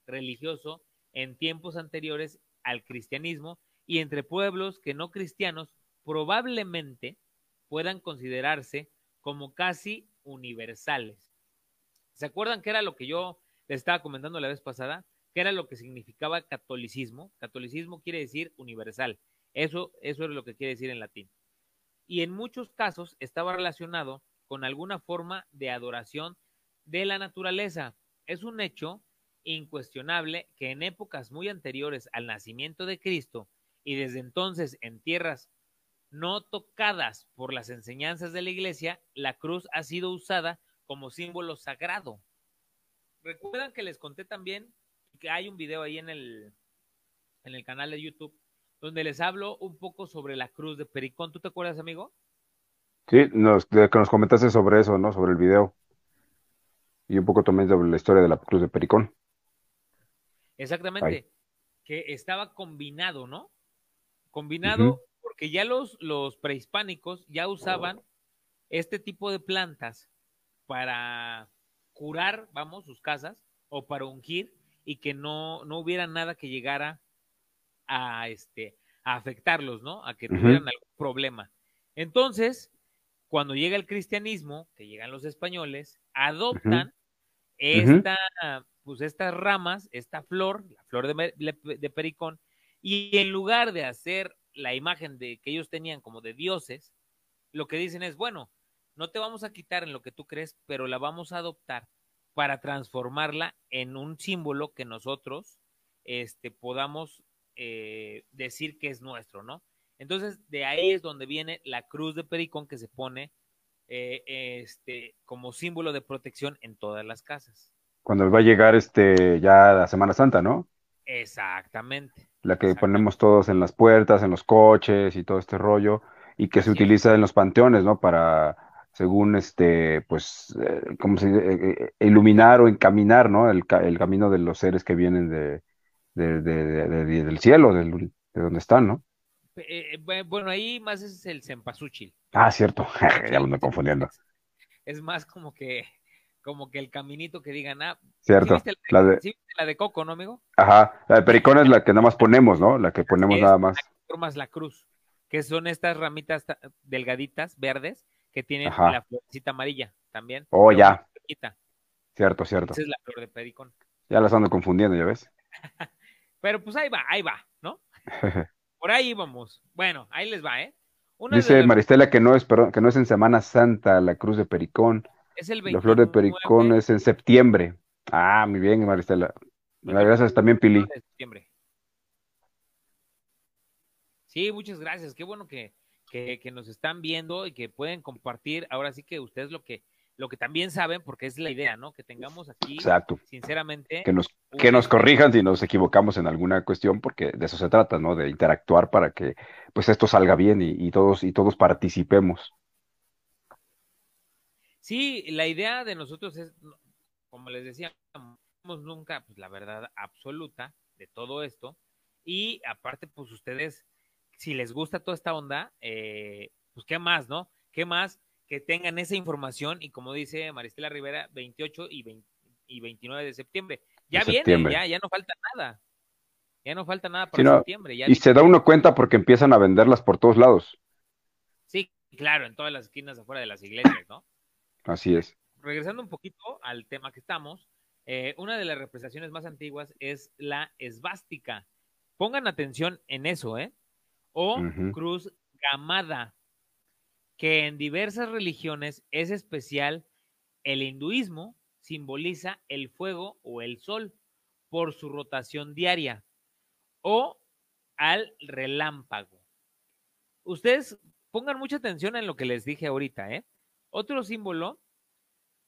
religioso en tiempos anteriores al cristianismo y entre pueblos que no cristianos probablemente puedan considerarse como casi universales. ¿Se acuerdan que era lo que yo les estaba comentando la vez pasada? ¿Qué era lo que significaba catolicismo? Catolicismo quiere decir universal. Eso, eso es lo que quiere decir en latín. Y en muchos casos estaba relacionado con alguna forma de adoración de la naturaleza. Es un hecho incuestionable que en épocas muy anteriores al nacimiento de Cristo y desde entonces en tierras no tocadas por las enseñanzas de la iglesia, la cruz ha sido usada como símbolo sagrado. Recuerdan que les conté también que hay un video ahí en el, en el canal de YouTube donde les hablo un poco sobre la cruz de Pericón. ¿Tú te acuerdas, amigo? Sí, nos, que nos comentaste sobre eso, ¿no? Sobre el video. Y un poco también sobre la historia de la cruz de Pericón. Exactamente. Que estaba combinado, ¿no? Combinado porque ya los, los prehispánicos ya usaban este tipo de plantas para curar, vamos, sus casas o para ungir y que no, no hubiera nada que llegara a, este, a afectarlos, ¿no? A que tuvieran algún problema. Entonces, cuando llega el cristianismo, que llegan los españoles, adoptan esta, pues estas ramas, esta flor, la flor de, de, pericón, y en lugar de hacer la imagen de que ellos tenían como de dioses, lo que dicen es, bueno, no te vamos a quitar en lo que tú crees, pero la vamos a adoptar para transformarla en un símbolo que nosotros este, podamos eh, decir que es nuestro, ¿no? Entonces, de ahí es donde viene la cruz de Pericón que se pone eh, este, como símbolo de protección en todas las casas. Cuando va a llegar este, ya la Semana Santa, ¿no? Exactamente. La que ponemos todos en las puertas, en los coches y todo este rollo, y que se utiliza en los panteones, ¿no? Para, según este, pues, eh, como se dice, iluminar o encaminar, ¿no? El, el camino de los seres que vienen de, del cielo, de donde están, ¿no? Eh, eh, bueno, ahí más es el cempasúchil. Ah, cierto, ya lo ando confundiendo. Es más como que como que el caminito que digan, ah, cierto. la, de, la, de, coco, ¿no, amigo? Ajá, la de pericón es la que nada más ponemos, ¿no? La que ponemos nada más. Formas la cruz, que son estas ramitas delgaditas, verdes, que tienen la florcita amarilla también. Oh, ya. Cierto, cierto. Esa es la flor de pericón. Ya las ando confundiendo, ¿ya ves? Pero pues ahí va, ahí va, ¿no? Por ahí vamos. Bueno, ahí les va, ¿eh? Dice Maristela que no es, perdón, que no es en Semana Santa la Cruz de Pericón. Es el La flor de Pericón es en septiembre. Ah, muy bien, Maristela. Gracias también, Pili. Sí, muchas gracias. Qué bueno que, que, que, nos están viendo y que pueden compartir. Ahora sí que ustedes lo que lo que también saben, porque es la idea, ¿no? Que tengamos aquí, Exacto. sinceramente. Que nos, que nos corrijan si nos equivocamos en alguna cuestión, porque de eso se trata, ¿no? De interactuar para que pues esto salga bien y, todos, y todos participemos. Sí, la idea de nosotros es, como les decía, nunca pues, la verdad absoluta de todo esto. Y aparte, pues ustedes, si les gusta toda esta onda, eh, pues qué más, ¿no? ¿Qué más que tengan esa información y como dice Maristela Rivera, 28 y, y 29 de septiembre. Ya viene, ya, ya no falta nada. Ya no falta nada para septiembre. y se da uno cuenta porque empiezan a venderlas por todos lados. Sí, claro, en todas las esquinas afuera de las iglesias, ¿no? Así es. Regresando un poquito al tema que estamos, eh, una de las representaciones más antiguas es la esvástica. Pongan atención en eso, ¿eh? O cruz gamada que en diversas religiones es especial el hinduismo, simboliza el fuego o el sol por su rotación diaria o al relámpago. Ustedes pongan mucha atención en lo que les dije ahorita. ¿eh? Otro símbolo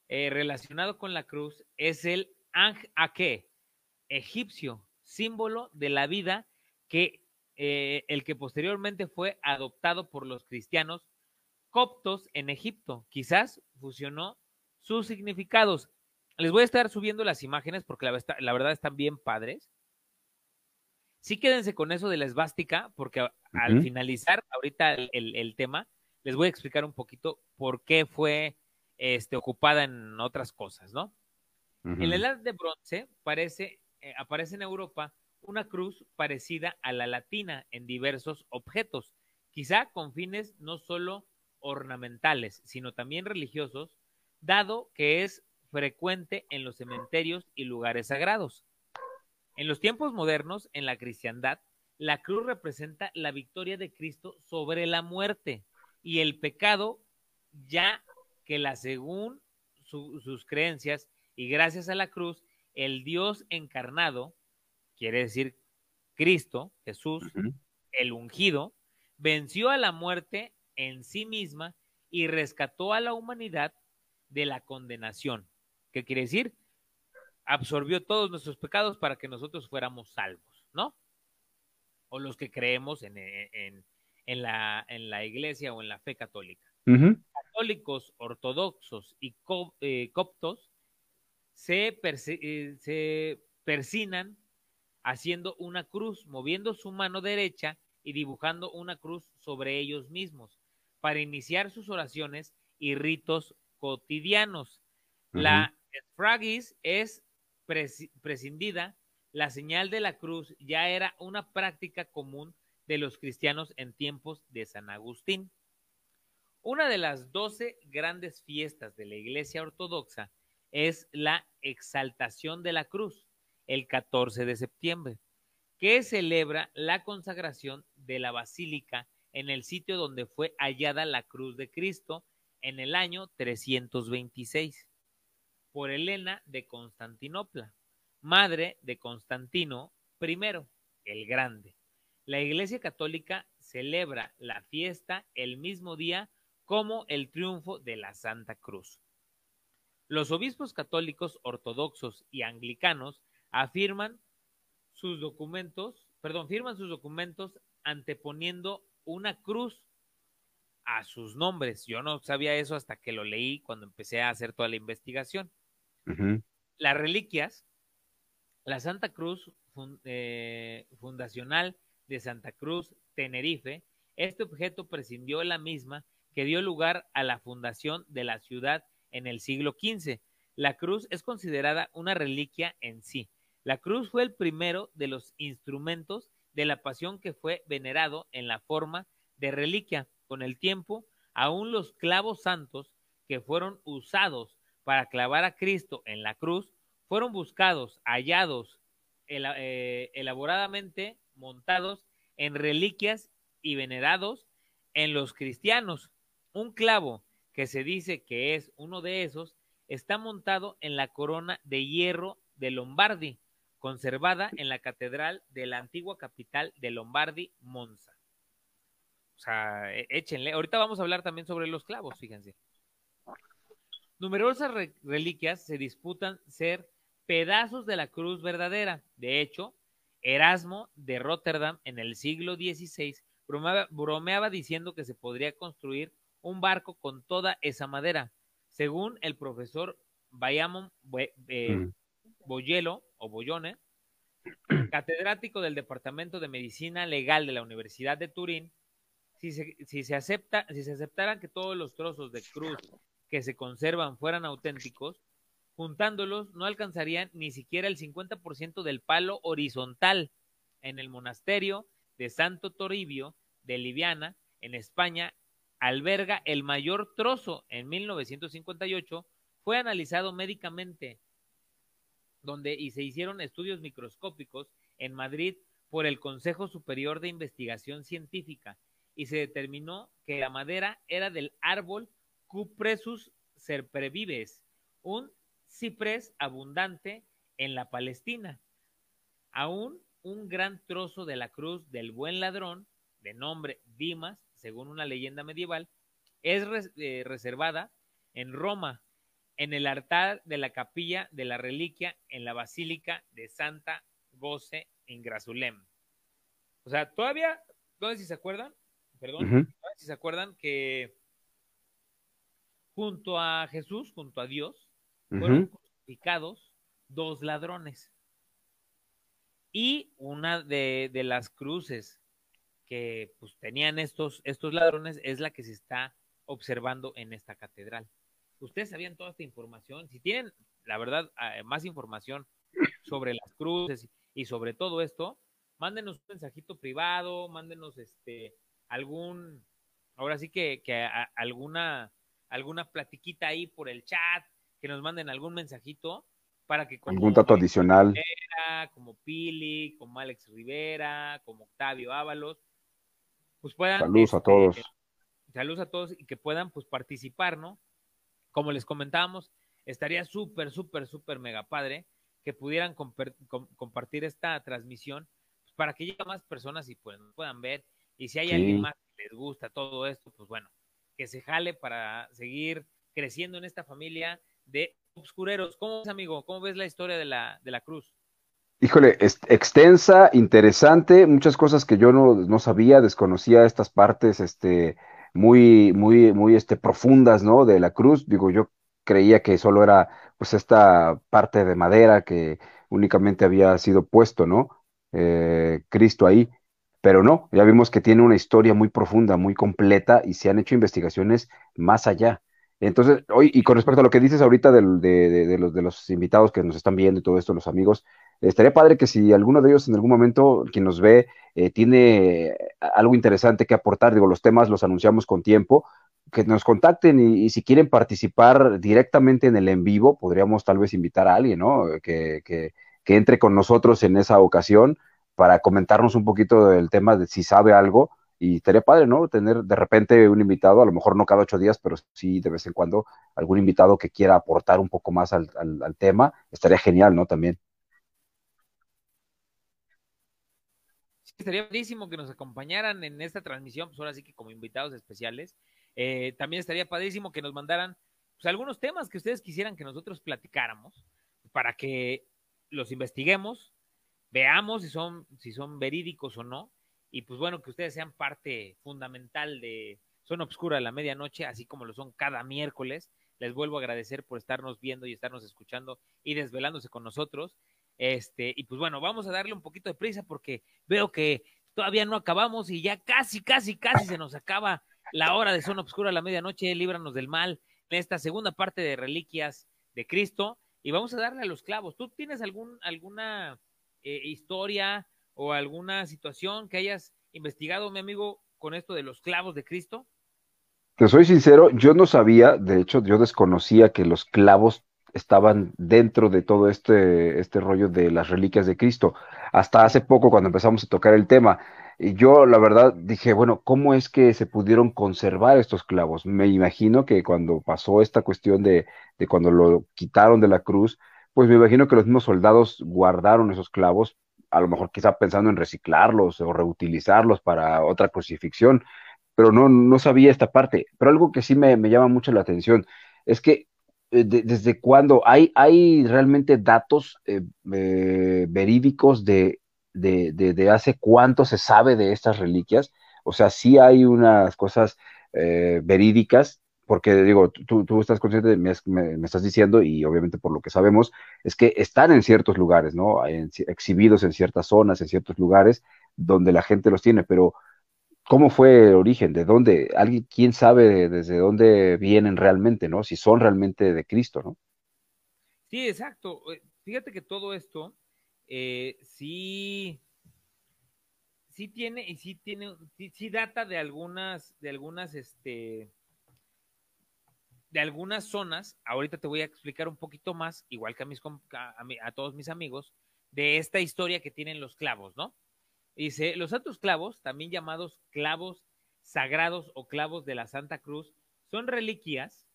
eh, relacionado con la cruz es el Ang-Ake, egipcio, símbolo de la vida que eh, el que posteriormente fue adoptado por los cristianos coptos en Egipto. Quizás fusionó sus significados. Les voy a estar subiendo las imágenes porque la, la verdad están bien padres. Sí quédense con eso de la esvástica, porque al finalizar ahorita el, tema, les voy a explicar un poquito por qué fue este, ocupada en otras cosas, ¿no? En la edad de bronce parece, eh, aparece en Europa una cruz parecida a la latina en diversos objetos, quizá con fines no solo ornamentales, sino también religiosos, dado que es frecuente en los cementerios y lugares sagrados. En los tiempos modernos, en la cristiandad, la cruz representa la victoria de Cristo sobre la muerte y el pecado, ya que la según sus creencias y gracias a la cruz, el Dios encarnado, quiere decir Cristo, Jesús, el ungido, venció a la muerte en sí misma y rescató a la humanidad de la condenación. ¿Qué quiere decir? Absorbió todos nuestros pecados para que nosotros fuéramos salvos, ¿no? O los que creemos en, la, en la, iglesia o en la fe católica. Católicos, ortodoxos y eh, coptos se, eh, se persinan haciendo una cruz, moviendo su mano derecha y dibujando una cruz sobre ellos mismos para iniciar sus oraciones y ritos cotidianos. La esfragis es prescindida, la señal de la cruz ya era una práctica común de los cristianos en tiempos de San Agustín. Una de las doce grandes fiestas de la Iglesia Ortodoxa es la exaltación de la cruz, el 14 de septiembre, que celebra la consagración de la Basílica en el sitio donde fue hallada la cruz de Cristo en el año 326 por Elena de Constantinopla, madre de Constantino I el Grande. La Iglesia Católica celebra la fiesta el mismo día como el triunfo de la Santa Cruz. Los obispos católicos ortodoxos y anglicanos afirman sus documentos, perdón, firman sus documentos anteponiendo una cruz a sus nombres. Yo no sabía eso hasta que lo leí cuando empecé a hacer toda la investigación. Las reliquias, la Santa Cruz eh, Fundacional de Santa Cruz, Tenerife, este objeto prescindió la misma que dio lugar a la fundación de la ciudad en el siglo XV. La cruz es considerada una reliquia en sí. La cruz fue el primero de los instrumentos de la pasión que fue venerado en la forma de reliquia. Con el tiempo, aún los clavos santos que fueron usados para clavar a Cristo en la cruz fueron buscados, hallados, eh, elaboradamente montados en reliquias y venerados en los cristianos. Un clavo que se dice que es uno de esos está montado en la corona de hierro de Lombardi, conservada en la catedral de la antigua capital de Lombardi, Monza. O sea, e, échenle. Ahorita vamos a hablar también sobre los clavos, fíjense. Numerosas reliquias se disputan ser pedazos de la cruz verdadera. De hecho, Erasmo de Rotterdam en el siglo XVI bromeaba, diciendo que se podría construir un barco con toda esa madera. Según el profesor Bayamon. Boyelo o Boyone, catedrático del Departamento de Medicina Legal de la Universidad de Turín, si se, si se, acepta, si se aceptaran que todos los trozos de cruz que se conservan fueran auténticos, juntándolos no alcanzarían ni siquiera el 50% del palo horizontal. En el monasterio de Santo Toribio de Liviana, en España, alberga el mayor trozo en 1958, fue analizado médicamente donde y se hicieron estudios microscópicos en Madrid por el Consejo Superior de Investigación Científica y se determinó que la madera era del árbol Cupressus serprevives, un ciprés abundante en la Palestina. Aún un gran trozo de la cruz del buen ladrón, de nombre Dimas, según una leyenda medieval, es eh, reservada en Roma, en el altar de la capilla de la reliquia en la Basílica de Santa Goce en Grasulem. O sea, todavía, no sé si se acuerdan, perdón, si se acuerdan que junto a Jesús, junto a Dios, fueron crucificados dos ladrones. Y una de, las cruces que pues, tenían estos, estos ladrones es la que se está observando en esta catedral. Ustedes sabían toda esta información. Si tienen, la verdad, ah, más información sobre las cruces y sobre todo esto, mándenos un mensajito privado, mándenos este algún, ahora sí que, alguna, alguna platiquita ahí por el chat, que nos manden algún mensajito para que como algún dato adicional como Pili, como Alex Rivera, como Octavio Ábalos, pues puedan saludos a este, todos saludos a todos y que puedan pues participar, ¿no? Como les comentábamos, estaría súper, súper, súper mega padre que pudieran compartir esta transmisión pues, para que llegue más personas y pues, puedan ver. Y si hay alguien más que les gusta todo esto, pues bueno, que se jale para seguir creciendo en esta familia de obscureros. ¿Cómo ves, amigo? ¿Cómo ves la historia de la, de la cruz? Híjole, es extensa, interesante, muchas cosas que yo no, no, sabía, desconocía estas partes, este, muy, muy, muy, este, profundas, ¿no? De la cruz. Digo, yo creía que solo era, pues, esta parte de madera que únicamente había sido puesto, ¿no? Eh, Cristo ahí. Pero no, ya vimos que tiene una historia muy profunda, muy completa y se han hecho investigaciones más allá. Entonces, hoy, y con respecto a lo que dices ahorita de, de, los, de los invitados que nos están viendo y todo esto, los amigos, estaría padre que si alguno de ellos en algún momento, quien nos ve, eh, tiene algo interesante que aportar, digo, los temas los anunciamos con tiempo, que nos contacten y, si quieren participar directamente en el en vivo, podríamos tal vez invitar a alguien, ¿no? Que, que, que entre con nosotros en esa ocasión para comentarnos un poquito del tema de si sabe algo y estaría padre, ¿no? Tener de repente un invitado, a lo mejor no cada ocho días, pero sí de vez en cuando algún invitado que quiera aportar un poco más al, tema, estaría genial, ¿no? También. Estaría padrísimo que nos acompañaran en esta transmisión, pues ahora sí que como invitados especiales. Eh, también estaría padrísimo que nos mandaran pues, algunos temas que ustedes quisieran que nosotros platicáramos para que los investiguemos, veamos si son, si son verídicos o no y pues bueno, que ustedes sean parte fundamental de Zona Obscura de la Medianoche, así como lo son cada miércoles. Les vuelvo a agradecer por estarnos viendo y estarnos escuchando y desvelándose con nosotros. Este, y pues bueno, vamos a darle un poquito de prisa porque veo que todavía no acabamos y ya casi, casi, casi se nos acaba la hora de Zona Obscura de la Medianoche. Líbranos del mal en esta segunda parte de Reliquias de Cristo. Y vamos a darle a los clavos. ¿Tú tienes algún, alguna eh, historia o alguna situación que hayas investigado, mi amigo, con esto de los clavos de Cristo? Te soy sincero, yo no sabía, de hecho, yo desconocía que los clavos estaban dentro de todo este, este rollo de las reliquias de Cristo. Hasta hace poco, cuando empezamos a tocar el tema, yo la verdad dije, bueno, ¿cómo es que se pudieron conservar estos clavos? Me imagino que cuando pasó esta cuestión de, de cuando lo quitaron de la cruz, pues me imagino que los mismos soldados guardaron esos clavos a lo mejor quizá pensando en reciclarlos o reutilizarlos para otra crucifixión, pero no, no sabía esta parte. Pero algo que sí me, llama mucho la atención es que eh, desde cuándo hay, hay realmente datos eh, eh, verídicos de, de, de, hace cuánto se sabe de estas reliquias. O sea, sí hay unas cosas verídicas porque digo, tú, tú estás consciente, me, me, estás diciendo, y obviamente por lo que sabemos, es que están en ciertos lugares, ¿no? exhibidos en ciertas zonas, en ciertos lugares donde la gente los tiene, pero ¿cómo fue el origen? ¿De dónde? ¿Alguien, quién sabe desde dónde vienen realmente, ¿no? Si son realmente de Cristo, ¿no? Sí, exacto. Eh, fíjate que todo esto eh, sí, sí tiene, y sí tiene, sí, data de algunas, de algunas, este, de algunas zonas, ahorita te voy a explicar un poquito más, igual que a, mis, a, todos mis amigos, de esta historia que tienen los clavos, ¿no? Dice, los santos clavos, también llamados clavos sagrados o clavos de la Santa Cruz, son reliquias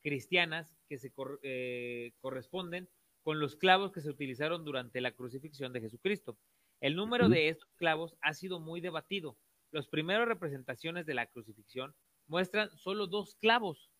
cristianas que se eh, corresponden con los clavos que se utilizaron durante la crucifixión de Jesucristo. El número de estos clavos ha sido muy debatido. Las primeras representaciones de la crucifixión muestran solo dos clavos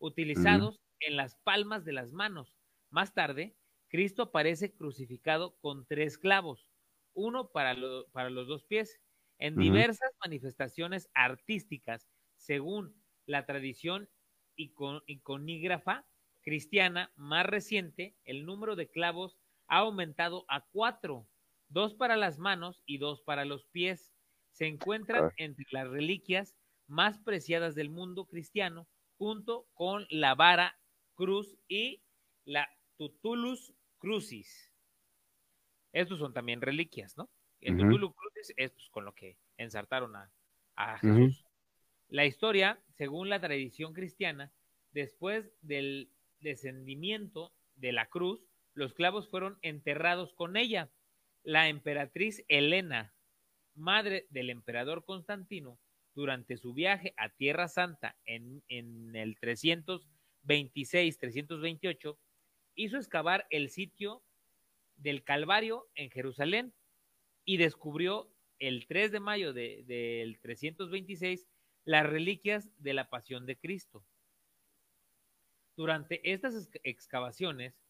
utilizados en las palmas de las manos. Más tarde, Cristo aparece crucificado con tres clavos, uno para, para los dos pies, en diversas manifestaciones artísticas, según la tradición iconígrafa cristiana más reciente, el número de clavos ha aumentado a cuatro dos para las manos y dos para los pies. Se encuentran entre las reliquias más preciadas del mundo cristiano, junto con la vara cruz y la tutulus crucis. Estos son también reliquias, ¿no? El tutulus crucis es pues, con lo que ensartaron a, Jesús. La historia, según la tradición cristiana, después del descendimiento de la cruz, los clavos fueron enterrados con ella la emperatriz Helena, madre del emperador Constantino, durante su viaje a Tierra Santa en, el 326-328, hizo excavar el sitio del Calvario en Jerusalén y descubrió el 3 de mayo del 326 las reliquias de la pasión de Cristo. Durante estas excavaciones,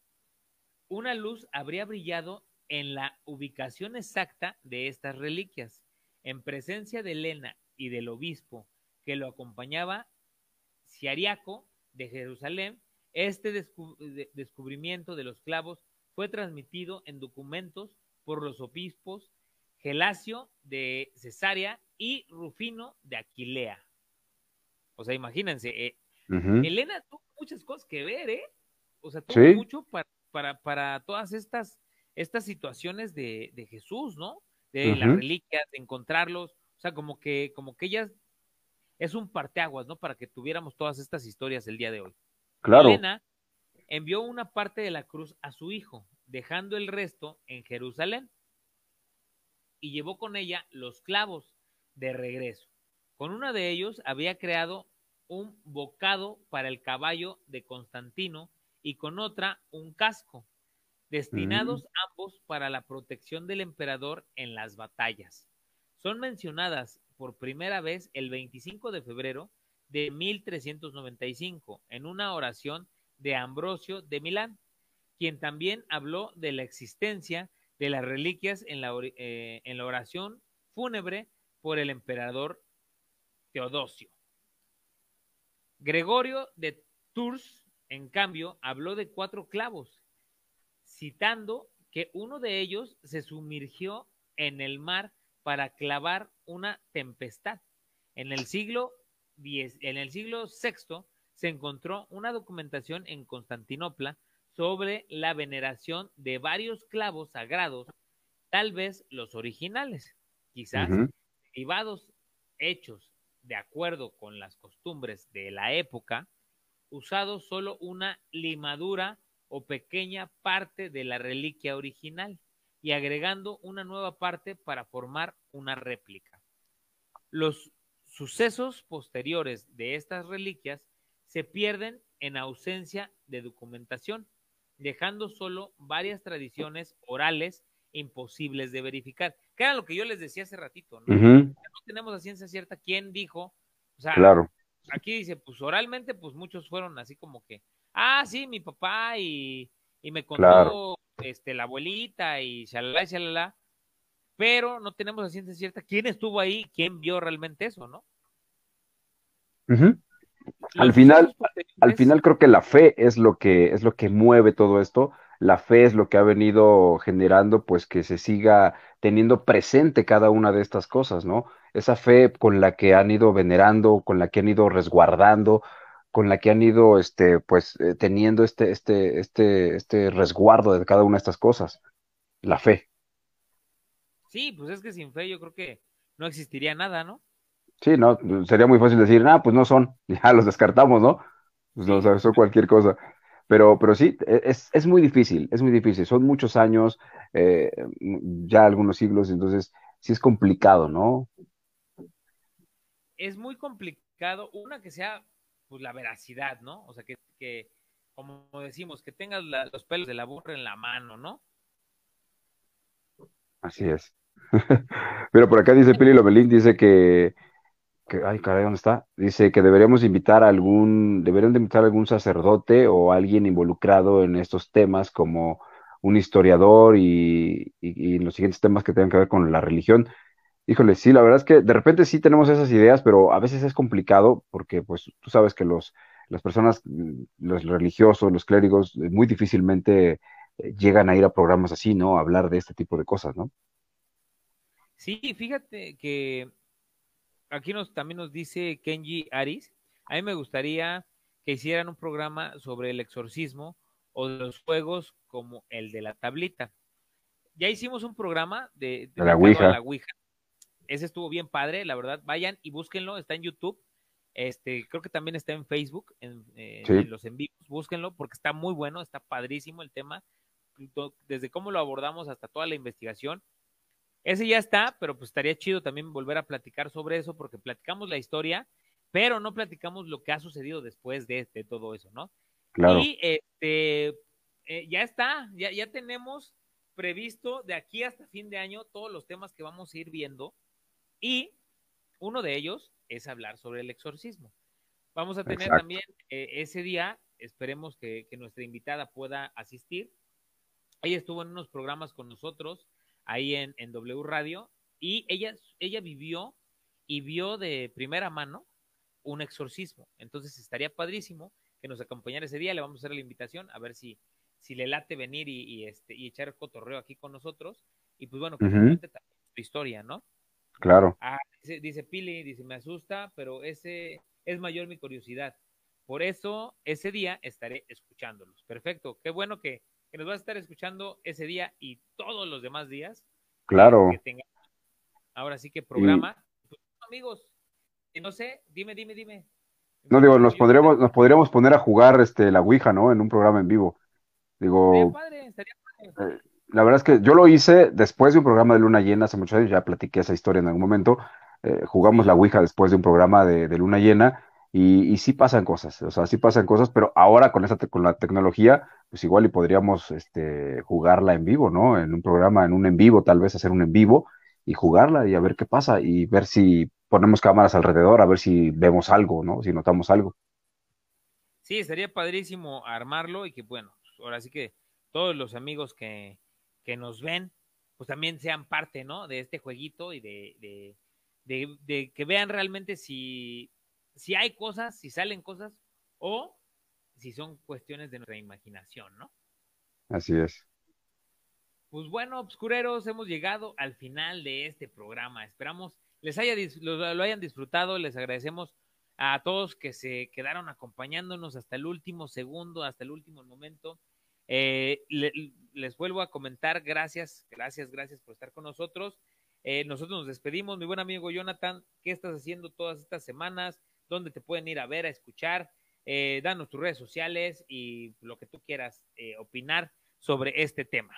una luz habría brillado en la ubicación exacta de estas reliquias, en presencia de Elena y del obispo que lo acompañaba, Ciariaco de Jerusalén, este descubrimiento de los clavos fue transmitido en documentos por los obispos Gelasio de Cesarea y Rufino de Aquilea. O sea, imagínense, eh, Elena tuvo muchas cosas que ver, ¿eh? O sea, tuvo mucho para, para, para todas estas estas situaciones de, de Jesús, ¿no? De las reliquias, de encontrarlos, o sea, como que, como que ella es un parteaguas, ¿no? Para que tuviéramos todas estas historias el día de hoy. Claro. Elena envió una parte de la cruz a su hijo, dejando el resto en Jerusalén, y llevó con ella los clavos de regreso. Con uno de ellos había creado un bocado para el caballo de Constantino y con otra un casco destinados ambos para la protección del emperador en las batallas. Son mencionadas por primera vez el 25 de febrero de 1395 en una oración de Ambrosio de Milán, quien también habló de la existencia de las reliquias en la, eh, en la oración fúnebre por el emperador Teodosio. Gregorio de Tours, en cambio, habló de cuatro clavos citando que uno de ellos se sumergió en el mar para clavar una tempestad. En el siglo en el siglo VI se encontró una documentación en Constantinopla sobre la veneración de varios clavos sagrados, tal vez los originales, quizás derivados hechos de acuerdo con las costumbres de la época, usado solo una limadura o pequeña parte de la reliquia original y agregando una nueva parte para formar una réplica. Los sucesos posteriores de estas reliquias se pierden en ausencia de documentación, dejando solo varias tradiciones orales imposibles de verificar. Que era lo que yo les decía hace ratito, ¿no? No tenemos a ciencia cierta quién dijo, o sea, claro. aquí dice, pues oralmente, pues muchos fueron así como que, ah, sí, mi papá y, me contó este, la abuelita y shalala, shalala, pero no tenemos la ciencia cierta quién estuvo ahí, quién vio realmente eso, ¿no? Al final, al final creo que la fe es lo que es lo que mueve todo esto. La fe es lo que ha venido generando, pues, que se siga teniendo presente cada una de estas cosas, ¿no? Esa fe con la que han ido venerando, con la que han ido resguardando, con la que han ido este, pues, eh, teniendo este, este, este, este resguardo de cada una de estas cosas, la fe. Sí, pues es que sin fe yo creo que no existiría nada, ¿no? Sí, no, sería muy fácil decir, ah, pues no son, ya los descartamos, ¿no? Pues no, son cualquier cosa. Pero, pero sí, e, es, es, muy difícil, es muy difícil. Son muchos años, eh, ya algunos siglos, entonces sí es complicado, ¿no? Es muy complicado, una que sea pues, la veracidad, ¿no? O sea, que, que como decimos, que tengas los pelos de la burra en la mano, ¿no? Así es. Pero por acá dice Pili Lobelín, dice que, que, ay, caray, ¿dónde está? Dice que deberíamos invitar a algún, deberían de invitar a algún sacerdote o alguien involucrado en estos temas como un historiador y, y, los siguientes temas que tengan que ver con la religión. Híjole, sí, la verdad es que de repente sí tenemos esas ideas, pero a veces es complicado porque pues tú sabes que los, las personas, los religiosos, los clérigos, eh, muy difícilmente eh, llegan a ir a programas así, ¿no? A hablar de este tipo de cosas, ¿no? Sí, fíjate que aquí nos, también nos dice Kenji Aris, a mí me gustaría que hicieran un programa sobre el exorcismo o de los juegos como el de la tablita. Ya hicimos un programa de, de la, Ouija. la Ouija. Ese estuvo bien padre, la verdad. Vayan y búsquenlo, está en YouTube. Este, creo que también está en Facebook, en, eh, sí. en los en vivos, búsquenlo porque está muy bueno, está padrísimo el tema, desde cómo lo abordamos hasta toda la investigación. Ese ya está, pero pues estaría chido también volver a platicar sobre eso porque platicamos la historia, pero no platicamos lo que ha sucedido después de, de todo eso, ¿no? Claro. Y este, eh, ya está, ya, ya tenemos previsto de aquí hasta fin de año todos los temas que vamos a ir viendo y uno de ellos es hablar sobre el exorcismo. Vamos a tener Exacto. también eh, ese día, esperemos que, que, nuestra invitada pueda asistir. Ella estuvo en unos programas con nosotros ahí en, en W Radio y ella, ella vivió y vio de primera mano un exorcismo. Entonces estaría padrísimo que nos acompañara ese día. Le vamos a hacer la invitación a ver si, si le late venir y, y este, y echar el cotorreo aquí con nosotros. Y pues bueno, que uh -huh. cuente también su historia, ¿no? Claro. Ah, dice, dice, Pili, dice, me asusta, pero ese es mayor mi curiosidad. Por eso, ese día estaré escuchándolos. Perfecto. Qué bueno que, que nos vas a estar escuchando ese día y todos los demás días. Claro. Que tenga. Ahora sí que programa. Y... Pues, amigos, no sé, dime, dime, dime. No, digo, nos podríamos, nos podríamos poner a jugar este, la Ouija, ¿no? En un programa en vivo. Digo. Estaría padre, estaría padre. Eh, la verdad es que yo lo hice después de un programa de luna llena hace muchos años, ya platiqué esa historia en algún momento. Eh, jugamos la Ouija después de un programa de, de luna llena y, sí pasan cosas, o sea, sí pasan cosas, pero ahora con, esta, con la tecnología, pues igual y podríamos este, jugarla en vivo, ¿no? En un programa, en un en vivo, tal vez hacer un en vivo y jugarla y a ver qué pasa y ver si ponemos cámaras alrededor, a ver si vemos algo, ¿no? Si notamos algo. Sí, estaría padrísimo armarlo y que, bueno, ahora sí que todos los amigos que, que nos ven, pues también sean parte, ¿no? De este jueguito y de, de, de, que vean realmente si, si hay cosas, si salen cosas, o si son cuestiones de nuestra imaginación, ¿no? Así es. Pues bueno, obscureros, hemos llegado al final de este programa. Esperamos les haya lo, lo hayan disfrutado, les agradecemos a todos que se quedaron acompañándonos hasta el último segundo, hasta el último momento. Eh, le, les vuelvo a comentar, gracias, gracias, gracias por estar con nosotros. Eh, nosotros nos despedimos, mi buen amigo Jonathan, ¿qué estás haciendo todas estas semanas? ¿Dónde te pueden ir a ver, a escuchar? Eh, danos tus redes sociales y lo que tú quieras eh, opinar sobre este tema.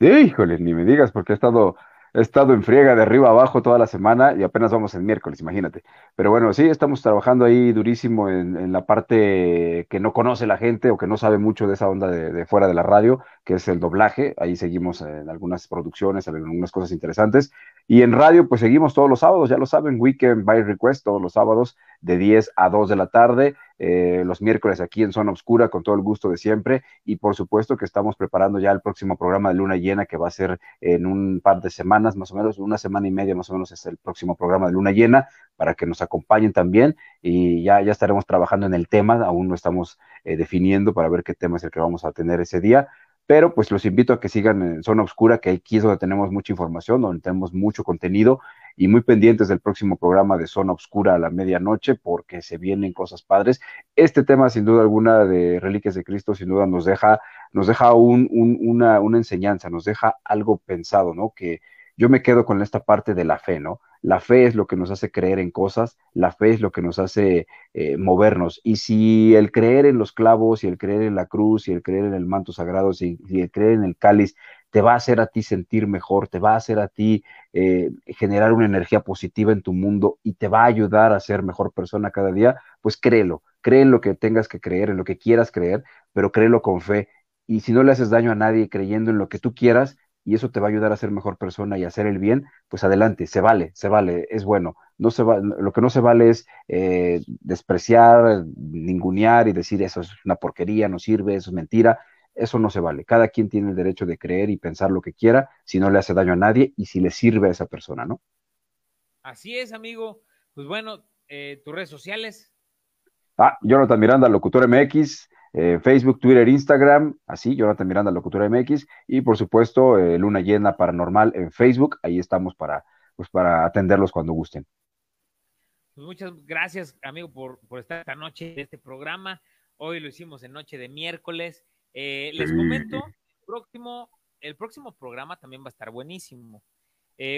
Híjole, ni me digas, porque he estado he estado en friega de arriba abajo toda la semana y apenas vamos el miércoles, imagínate. Pero bueno, sí, estamos trabajando ahí durísimo en, la parte que no conoce la gente o que no sabe mucho de esa onda de, de, fuera de la radio, que es el doblaje. Ahí seguimos en algunas producciones, en algunas cosas interesantes. Y en radio, pues seguimos todos los sábados, ya lo saben, Weekend by Request, todos los sábados de 10 a 2 de la tarde, eh, los miércoles aquí en Zona Oscura, con todo el gusto de siempre. Y por supuesto que estamos preparando ya el próximo programa de Luna Llena, que va a ser en un par de semanas, más o menos, una semana y media más o menos es el próximo programa de Luna Llena, para que nos acompañen también. Y ya, ya estaremos trabajando en el tema, aún no estamos eh, definiendo para ver qué tema es el que vamos a tener ese día pero pues los invito a que sigan en Zona Oscura, que aquí es donde tenemos mucha información, donde tenemos mucho contenido y muy pendientes del próximo programa de Zona Oscura a la medianoche, porque se vienen cosas padres. Este tema, sin duda alguna, de Reliquias de Cristo, sin duda nos deja, nos deja un, un, una, una enseñanza, nos deja algo pensado, ¿no? Que yo me quedo con esta parte de la fe, ¿no? La fe es lo que nos hace creer en cosas, la fe es lo que nos hace eh, movernos. Y si el creer en los clavos, y el creer en la cruz, y el creer en el manto sagrado, si, el creer en el cáliz te va a hacer a ti sentir mejor, te va a hacer a ti eh, generar una energía positiva en tu mundo y te va a ayudar a ser mejor persona cada día, pues créelo, cree en lo que tengas que creer, en lo que quieras creer, pero créelo con fe. Y si no le haces daño a nadie creyendo en lo que tú quieras, y eso te va a ayudar a ser mejor persona y a hacer el bien, pues adelante, se vale, se vale, es bueno. No se va, lo que no se vale es eh, despreciar, ningunear y decir eso es una porquería, no sirve, eso es mentira. Eso no se vale. Cada quien tiene el derecho de creer y pensar lo que quiera si no le hace daño a nadie y si le sirve a esa persona, ¿no? Así es, amigo. Pues bueno, eh, tus redes sociales. Ah, Jonathan Miranda, Locutor MX, eh, Facebook, Twitter, Instagram, así, Jonathan Miranda, Locutor MX, y por supuesto, eh, Luna Llena Paranormal en Facebook, ahí estamos para, pues, para atenderlos cuando gusten. Pues muchas gracias, amigo, por, por estar esta noche en este programa. Hoy lo hicimos en noche de miércoles. Eh, les comento, el próximo, el próximo programa también va a estar buenísimo.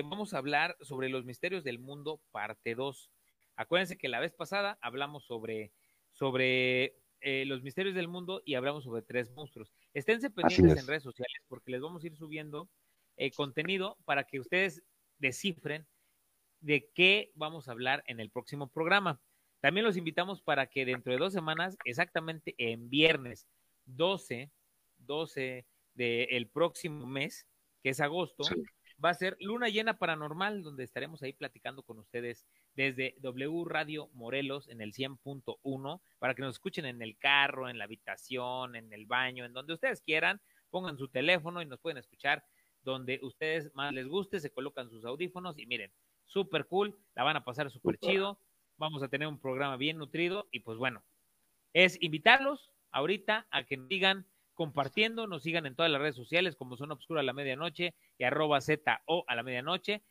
vamos a hablar sobre los misterios del mundo, parte 2. Acuérdense que la vez pasada hablamos sobre, sobre eh, los misterios del mundo y hablamos sobre tres monstruos. Esténse pendientes en redes sociales porque les vamos a ir subiendo eh, contenido para que ustedes descifren de qué vamos a hablar en el próximo programa. También los invitamos para que dentro de dos semanas, exactamente en viernes 12, 12 del próximo mes, que es agosto, va a ser Luna Llena Paranormal, donde estaremos ahí platicando con ustedes desde W Radio Morelos en el 100.1 para que nos escuchen en el carro, en la habitación, en el baño, en donde ustedes quieran, pongan su teléfono y nos pueden escuchar donde ustedes más les guste, se colocan sus audífonos y miren, súper cool, la van a pasar súper chido, vamos a tener un programa bien nutrido y pues bueno, es invitarlos ahorita a que nos digan compartiendo, nos sigan en todas las redes sociales como Zona Obscura a la medianoche y arroba ZO a la medianoche.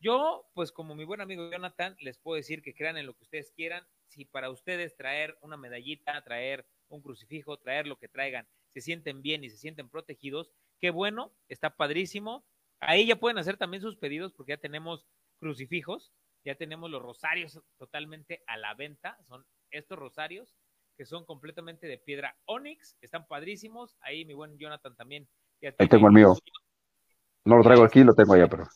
Yo, pues como mi buen amigo Jonathan, les puedo decir que crean en lo que ustedes quieran. Si para ustedes traer una medallita, traer un crucifijo, traer lo que traigan, se sienten bien y se sienten protegidos, qué bueno, está padrísimo. Ahí ya pueden hacer también sus pedidos porque ya tenemos crucifijos, ya tenemos los rosarios totalmente a la venta, son estos rosarios que son completamente de piedra Onyx, están padrísimos. Ahí mi buen Jonathan también. ahí tengo el mío. No lo traigo aquí, lo tengo allá, pero.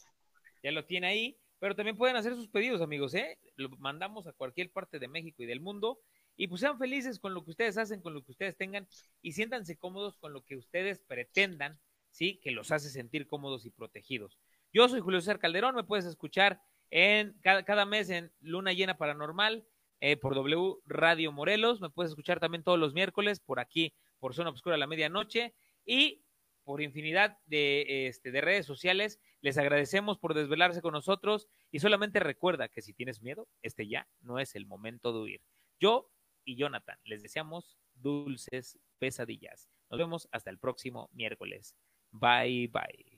Ya lo tiene ahí, pero también pueden hacer sus pedidos, amigos, ¿eh? Lo mandamos a cualquier parte de México y del mundo. Y pues sean felices con lo que ustedes hacen, con lo que ustedes tengan y siéntanse cómodos con lo que ustedes pretendan, ¿sí? Que los hace sentir cómodos y protegidos. Yo soy Julio César Calderón, me puedes escuchar en cada, cada mes en Luna Llena Paranormal eh, por W Radio Morelos. Me puedes escuchar también todos los miércoles por aquí, por Zona Obscura a la medianoche. Y por infinidad de, este, de redes sociales. Les agradecemos por desvelarse con nosotros y solamente recuerda que si tienes miedo, este ya no es el momento de huir. Yo y Jonathan les deseamos dulces pesadillas. Nos vemos hasta el próximo miércoles. Bye bye.